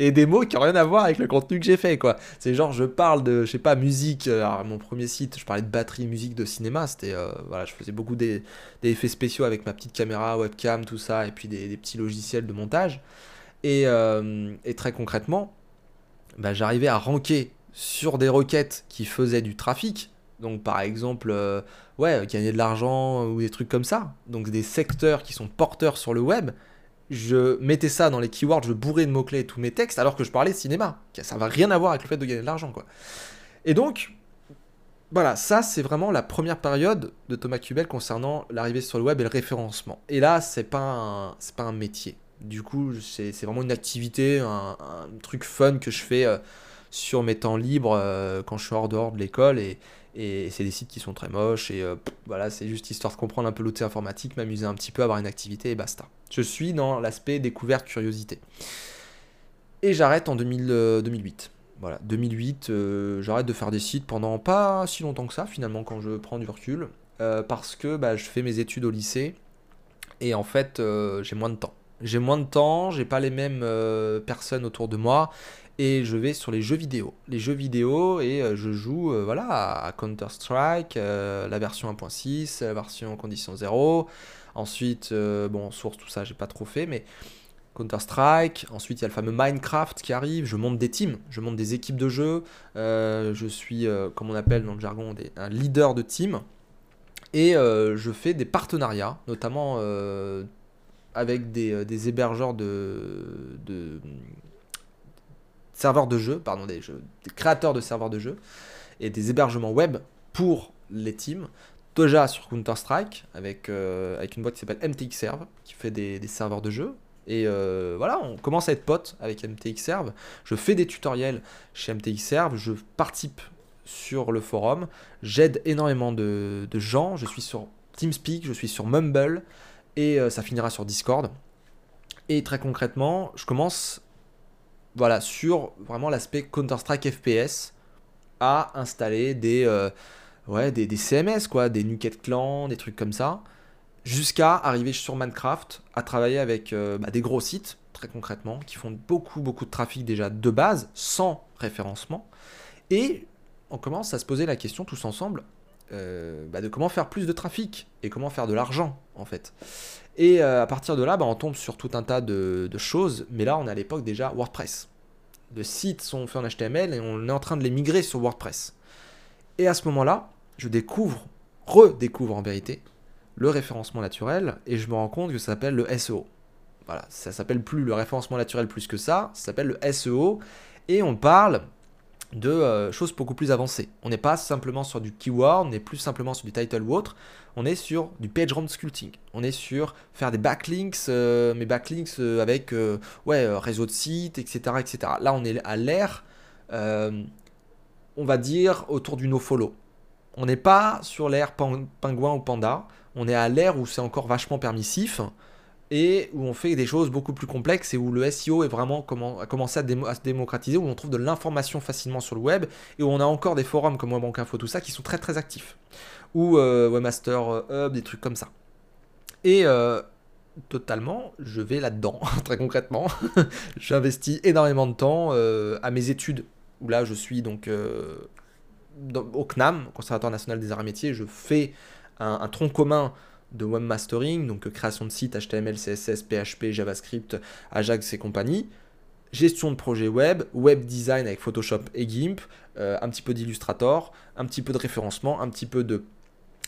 et des mots qui n'ont rien à voir avec le contenu que j'ai fait quoi. C'est genre je parle de je sais pas musique, alors mon premier site, je parlais de batterie musique de cinéma, c'était euh, voilà, je faisais beaucoup d'effets spéciaux avec ma petite caméra, webcam, tout ça et puis des, petits logiciels de montage. Et, et très concrètement, bah, j'arrivais à ranker sur des requêtes qui faisaient du trafic, donc par exemple, euh, ouais, gagner de l'argent ou des trucs comme ça, donc des secteurs qui sont porteurs sur le web, je mettais ça dans les keywords, je bourrais de mots-clés tous mes textes, alors que je parlais cinéma. Ça va rien à voir avec le fait de gagner de l'argent, quoi. Et donc, voilà, ça c'est vraiment la première période de Thomas Cubel concernant l'arrivée sur le web et le référencement. Et là, c'est pas c'est pas un métier. Du coup, c'est vraiment une activité, un, truc fun que je fais euh, sur mes temps libres euh, quand je suis hors dehors de l'école et, et c'est des sites qui sont très moches et euh, voilà, c'est juste histoire de comprendre un peu l'outil informatique, m'amuser un petit peu, avoir une activité et basta. Je suis dans l'aspect découverte, curiosité. Et j'arrête en 2008. Voilà, 2008, euh, j'arrête de faire des sites pendant pas si longtemps que ça finalement quand je prends du recul, euh, parce que bah, je fais mes études au lycée et en fait j'ai moins de temps. J'ai moins de temps, j'ai pas les mêmes personnes autour de moi et je vais sur les jeux vidéo. Les jeux vidéo et euh, je joue euh, voilà, à Counter-Strike, euh, la version 1.6, la version condition 0. Ensuite, bon, source, tout ça, j'ai pas trop fait, mais Counter-Strike. Ensuite, il y a le fameux Minecraft qui arrive. Je monte des teams, je monte des équipes de jeu. je suis, comme on appelle dans le jargon, un leader de team. Et je fais des partenariats, notamment avec des, hébergeurs de, serveurs de jeux, pardon, des, créateurs de serveurs de jeux et des hébergements web pour les teams. Déjà sur Counter-Strike avec, euh, avec une boîte qui s'appelle MTX Serve qui fait des, serveurs de jeux. Et euh, voilà, on commence à être potes avec MTX Serve. Je fais des tutoriels chez MTX Serve, je participe sur le forum, j'aide énormément de, gens. Je suis sur TeamSpeak, je suis sur Mumble et euh, ça finira sur Discord. Et très concrètement, je commence voilà, sur vraiment l'aspect Counter-Strike FPS, à installer des, euh, CMS, quoi, des Nuket Clan, des trucs comme ça, jusqu'à arriver sur Minecraft, à travailler avec euh, bah, des gros sites, très concrètement, qui font beaucoup, beaucoup de trafic déjà de base, sans référencement. Et on commence à se poser la question tous ensemble euh, bah, de comment faire plus de trafic et comment faire de l'argent, fait. Et euh, à partir de là, bah, on tombe sur tout un tas de, choses. Mais là, on est à l'époque déjà WordPress. Les sites sont faits en HTML et on est en train de les migrer sur WordPress. Et à ce moment-là, je découvre, redécouvre en vérité, le référencement naturel et je me rends compte que ça s'appelle le SEO. Voilà, ça s'appelle plus le référencement naturel plus que ça, ça s'appelle le SEO et on parle de euh, choses beaucoup plus avancées. On n'est pas simplement sur du keyword, on n'est plus simplement sur du title ou autre, on est sur du page round sculpting. On est sur faire des backlinks, euh, mais backlinks euh, avec ouais, réseau de sites, etc., etc. Là, on est à l'ère, on va dire, autour du no-follow. On n'est pas sur l'ère pingouin ou panda, on est à l'ère où c'est encore vachement permissif et où on fait des choses beaucoup plus complexes et où le SEO est vraiment a commencé à, se démocratiser, où on trouve de l'information facilement sur le web et où on a encore des forums comme Info, tout ça, qui sont très très actifs. Ou euh, Webmaster euh, Hub, des trucs comme ça. Et euh, totalement, je vais là-dedans, très concrètement. J'investis énormément de temps à mes études, où là je suis donc au CNAM, Conservatoire National des Arts et Métiers, je fais un tronc commun de webmastering, donc création de sites HTML, CSS, PHP, JavaScript, Ajax et compagnie, gestion de projet web, web design avec Photoshop et GIMP, euh, un petit peu d'Illustrator, un petit peu de référencement, un petit peu de,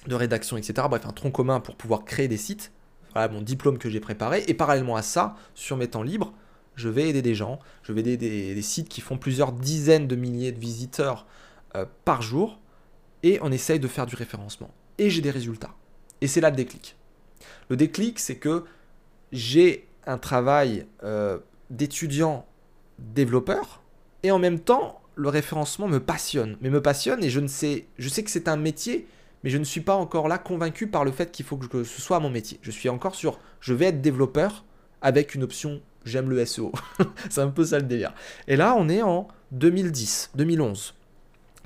de rédaction, etc. Bref, un tronc commun pour pouvoir créer des sites. Voilà mon diplôme que j'ai préparé. Et parallèlement à ça, sur mes temps libres, je vais aider des gens, je vais aider des, sites qui font plusieurs dizaines de milliers de visiteurs euh, par jour, et on essaye de faire du référencement. Et j'ai des résultats. Et c'est là le déclic. Le déclic, c'est que j'ai un travail euh, d'étudiant développeur et en même temps, le référencement me passionne. Mais me passionne et je ne sais, je sais que c'est un métier, mais je ne suis pas encore là convaincu par le fait qu'il faut que ce soit mon métier. Je suis encore sur, je vais être développeur avec une option j'aime le SEO. c'est un peu ça le délire. Et là, on est en 2010, 2011.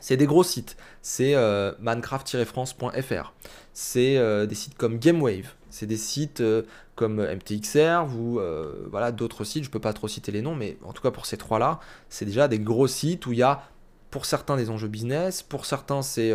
C'est des gros sites. C'est euh, minecraft-france.fr. C'est euh, des sites comme GameWave. C'est des sites euh, comme MTXR ou voilà d'autres sites. Je peux pas trop citer les noms, mais en tout cas pour ces trois-là, c'est déjà des gros sites où il y a pour certains des enjeux business, pour certains c'est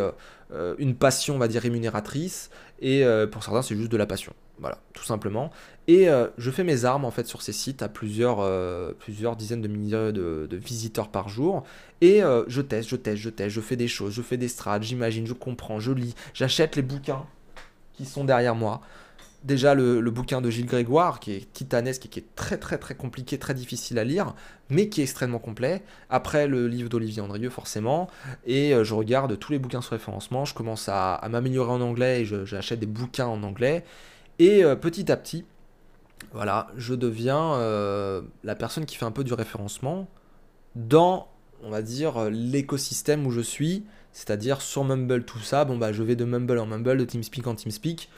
une passion, on va dire rémunératrice, et pour certains c'est juste de la passion. Voilà, tout simplement. Et euh, je fais mes armes en fait sur ces sites à plusieurs, euh, plusieurs dizaines de milliers de, visiteurs par jour. Et euh, je teste, je teste, je teste, je fais des choses, je fais des strats, j'imagine, je comprends, je lis, j'achète les bouquins qui sont derrière moi. déjà le, bouquin de Gilles Grégoire, qui est titanesque et qui est très très très compliqué, très difficile à lire, mais qui est extrêmement complet. Après le livre d'Olivier Andrieux, forcément. Et je regarde tous les bouquins sur référencement, je commence à, m'améliorer en anglais et j'achète des bouquins en anglais. Et euh, petit à petit, voilà, je deviens euh, la personne qui fait un peu du référencement dans, on va dire, l'écosystème où je suis, c'est-à-dire sur Mumble, tout ça. Bon, bah, je vais de Mumble en Mumble, de TeamSpeak en TeamSpeak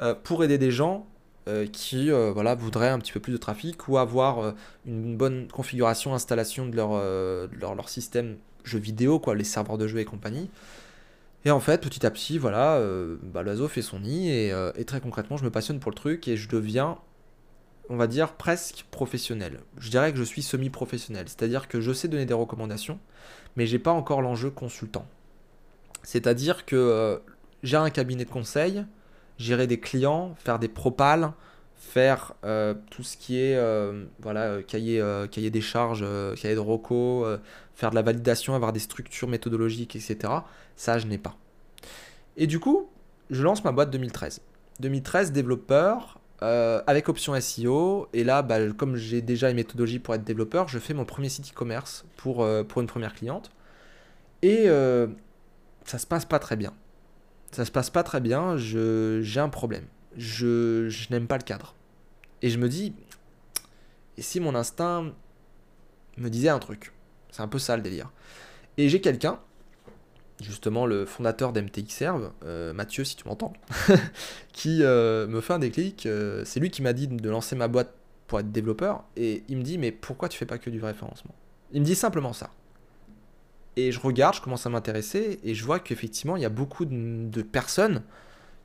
euh, pour aider des gens euh, qui euh, voilà, voudraient un petit peu plus de trafic ou avoir une bonne configuration, installation de leur, système jeux vidéo, quoi, les serveurs de jeux et compagnie. Et en fait, petit à petit, voilà, bah, l'oiseau fait son nid et, et, très concrètement, je me passionne pour le truc et je deviens, on va dire, presque professionnel. Je dirais que je suis semi-professionnel, c'est-à-dire que je sais donner des recommandations, mais j'ai pas encore l'enjeu consultant. C'est-à-dire que j'ai un cabinet de conseil, gérer des clients, faire des propales, faire euh, tout ce qui est euh, voilà, euh, cahier, cahier des charges, cahier de ROCO, faire de la validation, avoir des structures méthodologiques, etc. Ça, je n'ai pas. Et du coup, je lance ma boîte 2013. 2013, développeur, avec option SEO. Et là, bah, comme j'ai déjà une méthodologie pour être développeur, je fais mon premier site e-commerce pour, pour une première cliente. Et ça se passe pas très bien ça se passe pas très bien, j'ai un problème. Je, je n'aime pas le cadre. Et je me dis, et si mon instinct me disait un truc? C'est un peu ça le délire. Et j'ai quelqu'un, justement le fondateur d'MTXerve, euh, Mathieu si tu m'entends, qui euh, me fait un déclic. Euh, c'est lui qui m'a dit de lancer ma boîte pour être développeur. Et il me dit, mais pourquoi tu fais pas que du référencement? Il me dit simplement ça. Et je regarde, je commence à m'intéresser et je vois qu'effectivement, il y a beaucoup de, personnes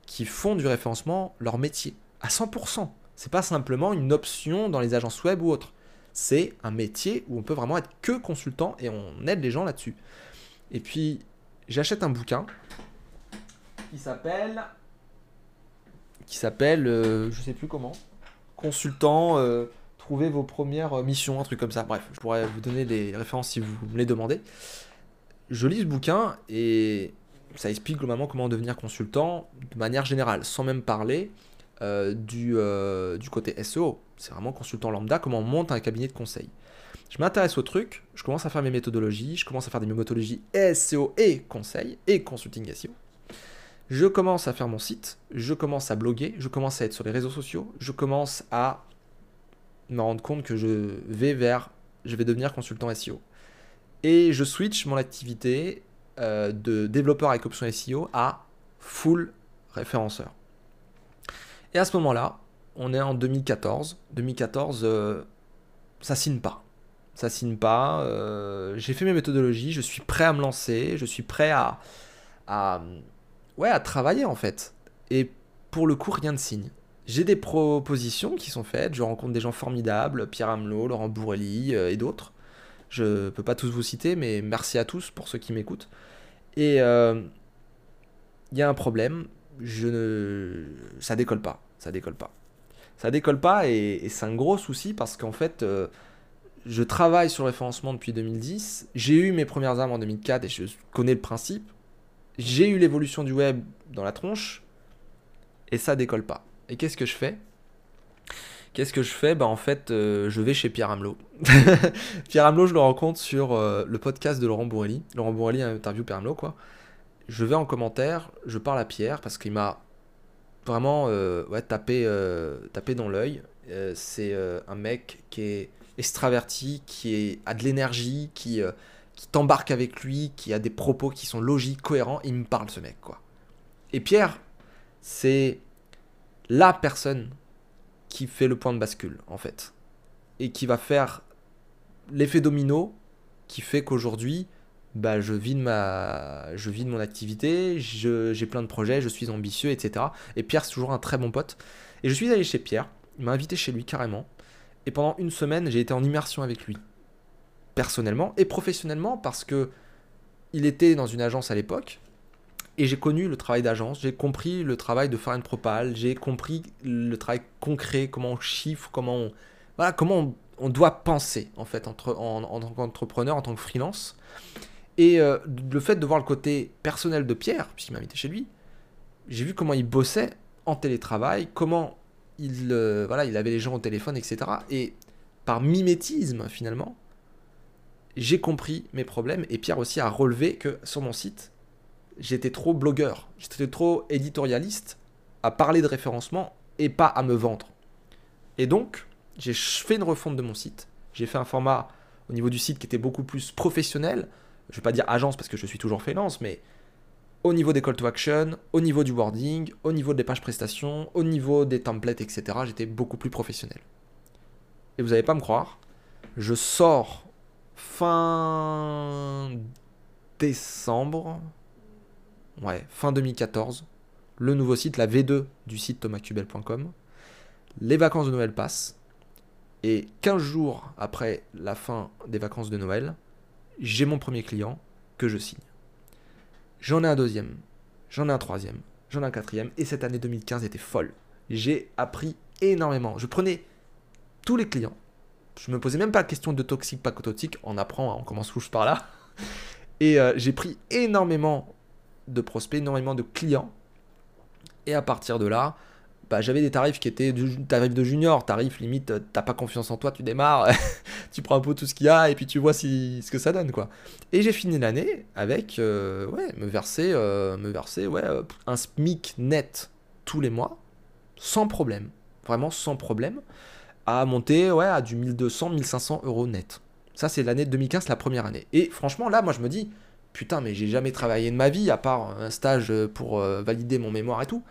qui font du référencement leur métier à 100%. C'est pas simplement une option dans les agences web ou autre. C'est un métier où on peut vraiment être que consultant et on aide les gens là-dessus. Et puis, j'achète un bouquin qui s'appelle. qui s'appelle, euh, je sais plus comment, Consultant, euh, trouvez vos premières missions, un truc comme ça. Bref, je pourrais vous donner les références si vous me les demandez je lis ce bouquin et ça explique globalement comment devenir consultant de manière générale, sans même parler euh, du, euh, du côté SEO. C'est vraiment consultant lambda, comment on monte un cabinet de conseil. Je m'intéresse au truc, je commence à faire mes méthodologies, je commence à faire des méthodologies SEO et conseil et consulting SEO. Je commence à faire mon site, je commence à bloguer, je commence à être sur les réseaux sociaux, je commence à me rendre compte que je vais vers, je vais devenir consultant SEO et je switch mon activité euh, de développeur avec option SEO à full référenceur. Et à ce moment-là, on est en 2014. 2014, euh, ça signe pas. Ça signe pas. Euh, j'ai fait mes méthodologies, je suis prêt à me lancer, je suis prêt à, ouais, à travailler en fait. Et pour le coup, rien ne signe. J'ai des propositions qui sont faites, je rencontre des gens formidables, Pierre Amelot, Laurent Bourrelli et d'autres. Je peux pas tous vous citer, mais merci à tous pour ceux qui m'écoutent. Et il euh, y a un problème, je ne... ça décolle pas, ça décolle pas. Ça décolle pas et, c'est un gros souci parce qu'en fait, euh, je travaille sur le référencement depuis 2010. J'ai eu mes premières armes en 2004 et je connais le principe. J'ai eu l'évolution du web dans la tronche et ça décolle pas. Et qu'est-ce que je fais? Qu'est-ce que je fais? Bah en fait, euh, je vais chez Pierre Amelot. Pierre Amelot, je le rencontre sur euh, le podcast de Laurent Bourrelli. Laurent Bourrelli interview Pierre Amelot, quoi. Je vais en commentaire, je parle à Pierre parce qu'il m'a vraiment euh, tapé, tapé dans l'œil. c'est un mec qui est extraverti, qui a de l'énergie, qui, qui t'embarque avec lui, qui a des propos qui sont logiques, cohérents. Il me parle, ce mec, quoi. Et Pierre, c'est la personne qui fait le point de bascule, en fait. Et qui va faire l'effet domino qui fait qu'aujourd'hui, bah, je, vis de ma, je vis mon activité, j'ai plein de projets, je suis ambitieux, etc. Et Pierre, c'est toujours un très bon pote. Et je suis allé chez Pierre, il m'a invité chez lui carrément. Et pendant une semaine, j'ai été en immersion avec lui. Personnellement et professionnellement, parce que il était dans une agence à l'époque, et j'ai connu le travail d'agence, j'ai compris le travail de faire une propale, j'ai compris le travail concret, comment on chiffre, comment on, voilà, comment on, doit penser en fait entre, en, tant qu'entrepreneur, en tant que freelance. Et euh, le fait de voir le côté personnel de Pierre, puisqu'il m'a invité chez lui, j'ai vu comment il bossait en télétravail, comment il, euh, voilà, il avait les gens au téléphone, etc. Et par mimétisme, finalement, j'ai compris mes problèmes. Et Pierre aussi a relevé que sur mon site, j'étais trop blogueur, j'étais trop éditorialiste à parler de référencement et pas à me vendre. Et donc, j'ai fait une refonte de mon site. J'ai fait un format au niveau du site qui était beaucoup plus professionnel. Je ne vais pas dire agence parce que je suis toujours freelance, mais au niveau des call to action, au niveau du wording, au niveau des pages prestations, au niveau des templates, etc. J'étais beaucoup plus professionnel. Et vous n'allez pas me croire, je sors fin décembre, ouais, fin 2014, le nouveau site, la V2 du site thomascubel.com. Les vacances de Noël passent. Et 15 jours après la fin des vacances de Noël, j'ai mon premier client que je signe. J'en ai un deuxième, j'en ai un troisième, j'en ai un quatrième. Et cette année 2015 était folle. J'ai appris énormément. Je prenais tous les clients. Je me posais même pas la question de toxique, pas toxique. On apprend, on commence louche par là. Et euh, j'ai pris énormément de prospects, énormément de clients. Et à partir de là, bah, j'avais des tarifs qui étaient du tarif de junior, tarif limite, euh, t'as pas confiance en toi, tu démarres, tu prends un peu tout ce qu'il y a et puis tu vois si, ce que ça donne quoi. Et j'ai fini l'année avec, euh, ouais, me verser, euh, me verser, ouais, un SMIC net tous les mois, sans problème, vraiment sans problème, à monter, ouais, à du 1200, 1500 euros net. Ça c'est l'année 2015, la première année. Et franchement là, moi je me dis, putain, mais j'ai jamais travaillé de ma vie à part un stage pour valider mon mémoire et tout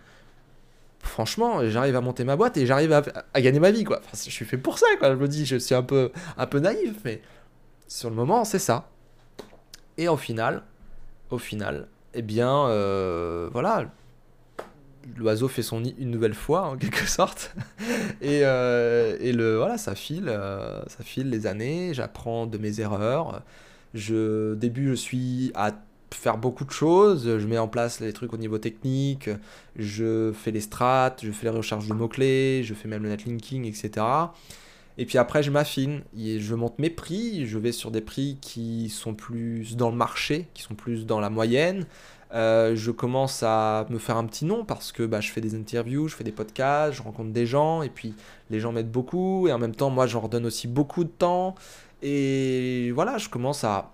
franchement, j'arrive à monter ma boîte et j'arrive à, gagner ma vie, quoi. je suis fait pour ça, quoi. Je me dis, je suis un peu, un peu naïf, mais sur le moment, c'est ça. Et au final, au final, eh bien, euh, voilà, l'oiseau fait son nid une nouvelle fois, en quelque sorte. et, euh, et le, voilà, ça file, euh, ça file les années, j'apprends de mes erreurs. Je, début, je suis à faire beaucoup de choses. Je mets en place les trucs au niveau technique, je fais les strats, je fais les recherches de mots-clés, je fais même le netlinking, etc. Et puis après, je m'affine, je monte mes prix, je vais sur des prix qui sont plus dans le marché, qui sont plus dans la moyenne. Euh, je commence à me faire un petit nom parce que bah, je fais des interviews, je fais des podcasts, je rencontre des gens et puis les gens m'aident beaucoup et en même temps moi j'en redonne aussi beaucoup de temps et voilà je commence à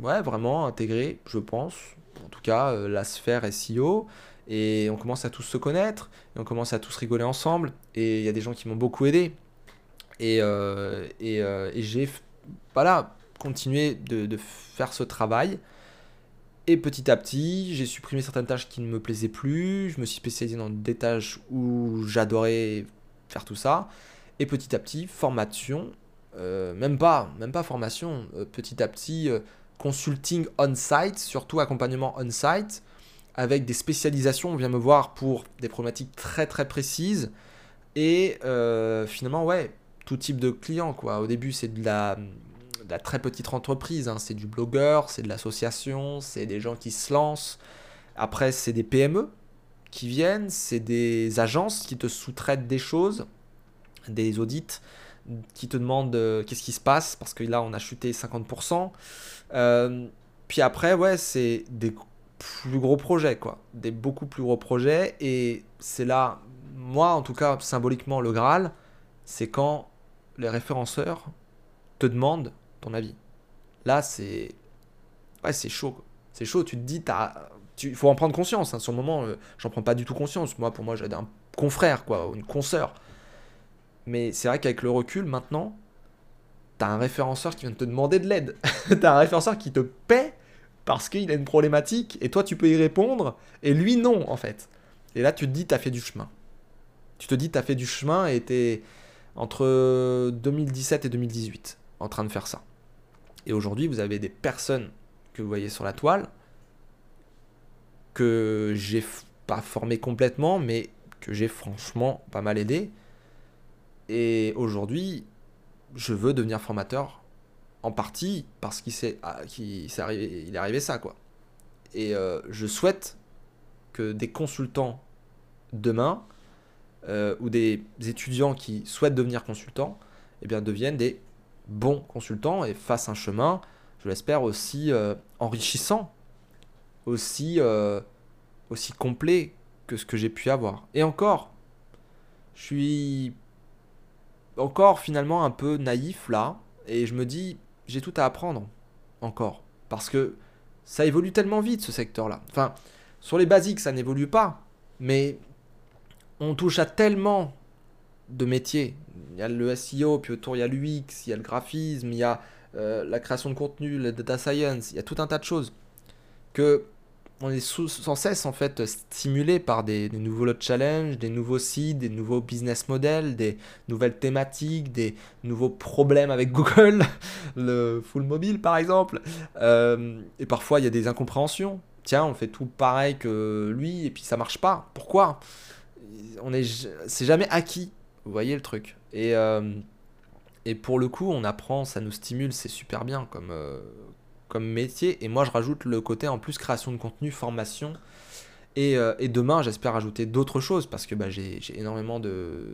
ouais, vraiment intégrer, je pense, en tout cas, euh, la sphère SEO. Et on commence à tous se connaître, et on commence à tous rigoler ensemble. Et il y a des gens qui m'ont beaucoup aidé. Et, euh, euh, et, j'ai voilà, continué de, de, faire ce travail. Et petit à petit, j'ai supprimé certaines tâches qui ne me plaisaient plus. Je me suis spécialisé dans des tâches où j'adorais faire tout ça. Et petit à petit, formation, même pas, même pas formation, petit à petit, consulting on-site, surtout accompagnement on-site, avec des spécialisations. On vient me voir pour des problématiques très très précises. Et euh, finalement, ouais, tout type de clients. Quoi. Au début, c'est de la, la, très petite entreprise. Hein. C'est du blogueur, c'est de l'association, c'est des gens qui se lancent. Après, c'est des PME qui viennent, c'est des agences qui te sous-traitent des choses, des audits qui te demandent euh, qu'est-ce qui se passe parce que là, on a chuté 50%. Euh, puis après, ouais, c'est des plus gros projets, quoi. Des beaucoup plus gros projets. Et c'est là, moi, en tout cas, symboliquement, le Graal, c'est quand les référenceurs te demandent ton avis. Là, c'est. Ouais, c'est chaud. C'est chaud. Tu te dis, il faut en prendre conscience. Hein. Sur le moment, euh, j'en prends pas du tout conscience. Moi, pour moi, j'ai un confrère, quoi, une consoeur. Mais c'est vrai qu'avec le recul, maintenant, t'as un référenceur qui vient de te demander de l'aide. t'as un référenceur qui te paie parce qu'il a une problématique et toi tu peux y répondre et lui non en fait. Et là tu te dis t'as fait du chemin. Tu te dis t'as fait du chemin et t'es entre 2017 et 2018 en train de faire ça. Et aujourd'hui vous avez des personnes que vous voyez sur la toile que j'ai pas formé complètement mais que j'ai franchement pas mal aidé. Et aujourd'hui, je veux devenir formateur en partie parce qu'il s'est, ah, est arrivé ça quoi. Et euh, je souhaite que des consultants demain euh, ou des étudiants qui souhaitent devenir consultants, eh bien deviennent des bons consultants et fassent un chemin, je l'espère aussi euh, enrichissant, aussi aussi complet que ce que j'ai pu avoir. Et encore, je suis encore finalement un peu naïf là, et je me dis, j'ai tout à apprendre encore. Parce que ça évolue tellement vite ce secteur-là. Enfin, sur les basiques, ça n'évolue pas, mais on touche à tellement de métiers. Il y a le SEO, puis autour il y a l'UX, il y a le graphisme, il y a euh, la création de contenu, le data science, il y a tout un tas de choses que on est sans cesse en fait stimulé par des, nouveaux challenges, des nouveaux sites, des nouveaux business models, des nouvelles thématiques, des nouveaux problèmes avec Google, le full mobile par exemple. Euh, et parfois il y a des incompréhensions. Tiens, on fait tout pareil que lui et puis ça marche pas. Pourquoi? On est, c'est jamais acquis. Vous voyez le truc. Et euh, et pour le coup, on apprend, ça nous stimule, c'est super bien comme, euh, comme métier. Et moi, je rajoute le côté en plus création de contenu, formation. Et, euh, demain, j'espère ajouter d'autres choses parce que bah, j'ai énormément de,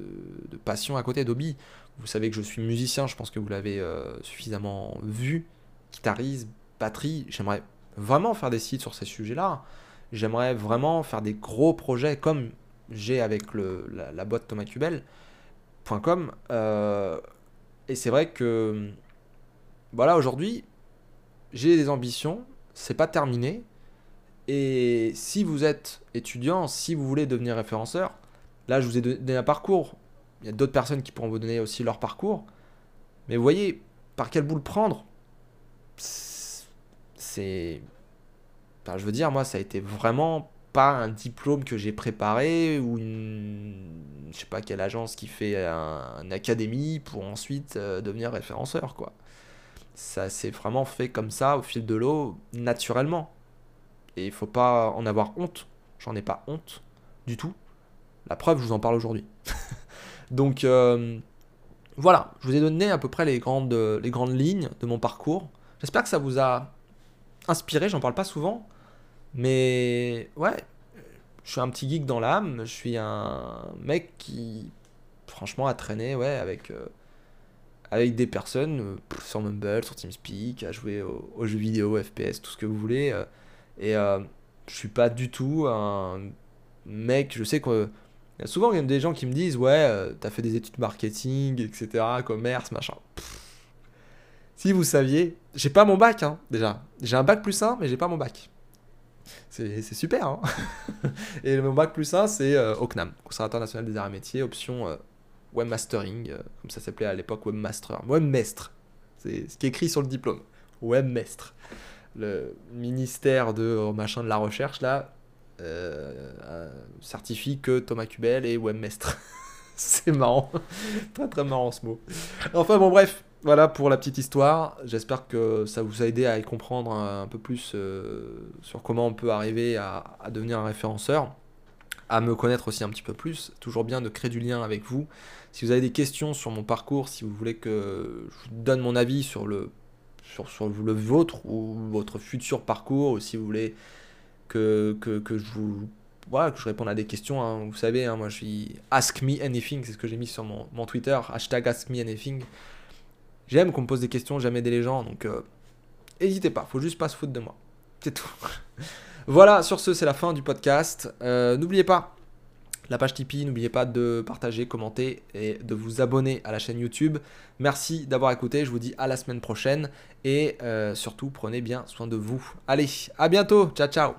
passion à côté d'hobby. Vous savez que je suis musicien, je pense que vous l'avez euh, suffisamment vu. Guitariste, batterie, j'aimerais vraiment faire des sites sur ces sujets-là. J'aimerais vraiment faire des gros projets comme j'ai avec le, la, boîte thomascubel.com. Euh, et c'est vrai que, voilà, aujourd'hui, j'ai des ambitions, c'est pas terminé. Et si vous êtes étudiant, si vous voulez devenir référenceur, là je vous ai donné un parcours. Il y a d'autres personnes qui pourront vous donner aussi leur parcours. Mais vous voyez, par quel bout le prendre C'est. Je veux dire, moi, ça a été vraiment pas un diplôme que j'ai préparé ou une. Je sais pas quelle agence qui fait un, une académie pour ensuite euh, devenir référenceur, quoi ça s'est vraiment fait comme ça, au fil de l'eau, naturellement. Et il faut pas en avoir honte. J'en ai pas honte du tout. La preuve, je vous en parle aujourd'hui. Donc euh, voilà, je vous ai donné à peu près les grandes, lignes de mon parcours. J'espère que ça vous a inspiré, j'en parle pas souvent. Mais ouais, je suis un petit geek dans l'âme. Je suis un mec qui, franchement, a traîné ouais, avec... Euh, avec des personnes euh, sur Mumble, sur TeamSpeak, à jouer aux, jeux vidéo, FPS, tout ce que vous voulez. Euh, et euh, je suis pas du tout un mec, je sais que y a souvent des gens qui me disent ouais, t'as fait des études marketing, etc., commerce, machin. Si vous saviez, j'ai pas mon bac hein, déjà. J'ai un bac plus 1, mais j'ai pas mon bac. C'est super. Hein et mon bac plus 1, c'est au CNAM, Conservatoire national des arts et métiers, option webmastering, euh, comme ça s'appelait à l'époque, webmaster, webmestre, c'est ce qui est écrit sur le diplôme, webmestre. Le ministère de euh, machin de la recherche là euh, certifie que Thomas Cubel est webmestre. c'est marrant, très très marrant ce mot. Enfin bon bref, voilà pour la petite histoire. J'espère que ça vous a aidé à y comprendre un, peu plus sur comment on peut arriver à, à, devenir un référenceur, à me connaître aussi un petit peu plus. Toujours bien de créer du lien avec vous. Si vous avez des questions sur mon parcours, si vous voulez que je vous donne mon avis sur le, sur, le vôtre ou votre futur parcours, ou si vous voulez que, que, que je vous voilà, que je réponde à des questions, hein. vous savez, hein, moi je suis Ask Me Anything, c'est ce que j'ai mis sur mon, mon, Twitter, hashtag Ask Me Anything. J'aime qu'on me pose des questions, j'aime aider les gens, donc euh, n'hésitez pas, faut juste pas se foutre de moi. C'est tout. voilà, sur ce, c'est la fin du podcast. Euh, n'oubliez pas, la page Tipeee. N'oubliez pas de partager, commenter et de vous abonner à la chaîne YouTube. Merci d'avoir écouté. Je vous dis à la semaine prochaine et euh, surtout prenez bien soin de vous. Allez, à bientôt. Ciao, ciao.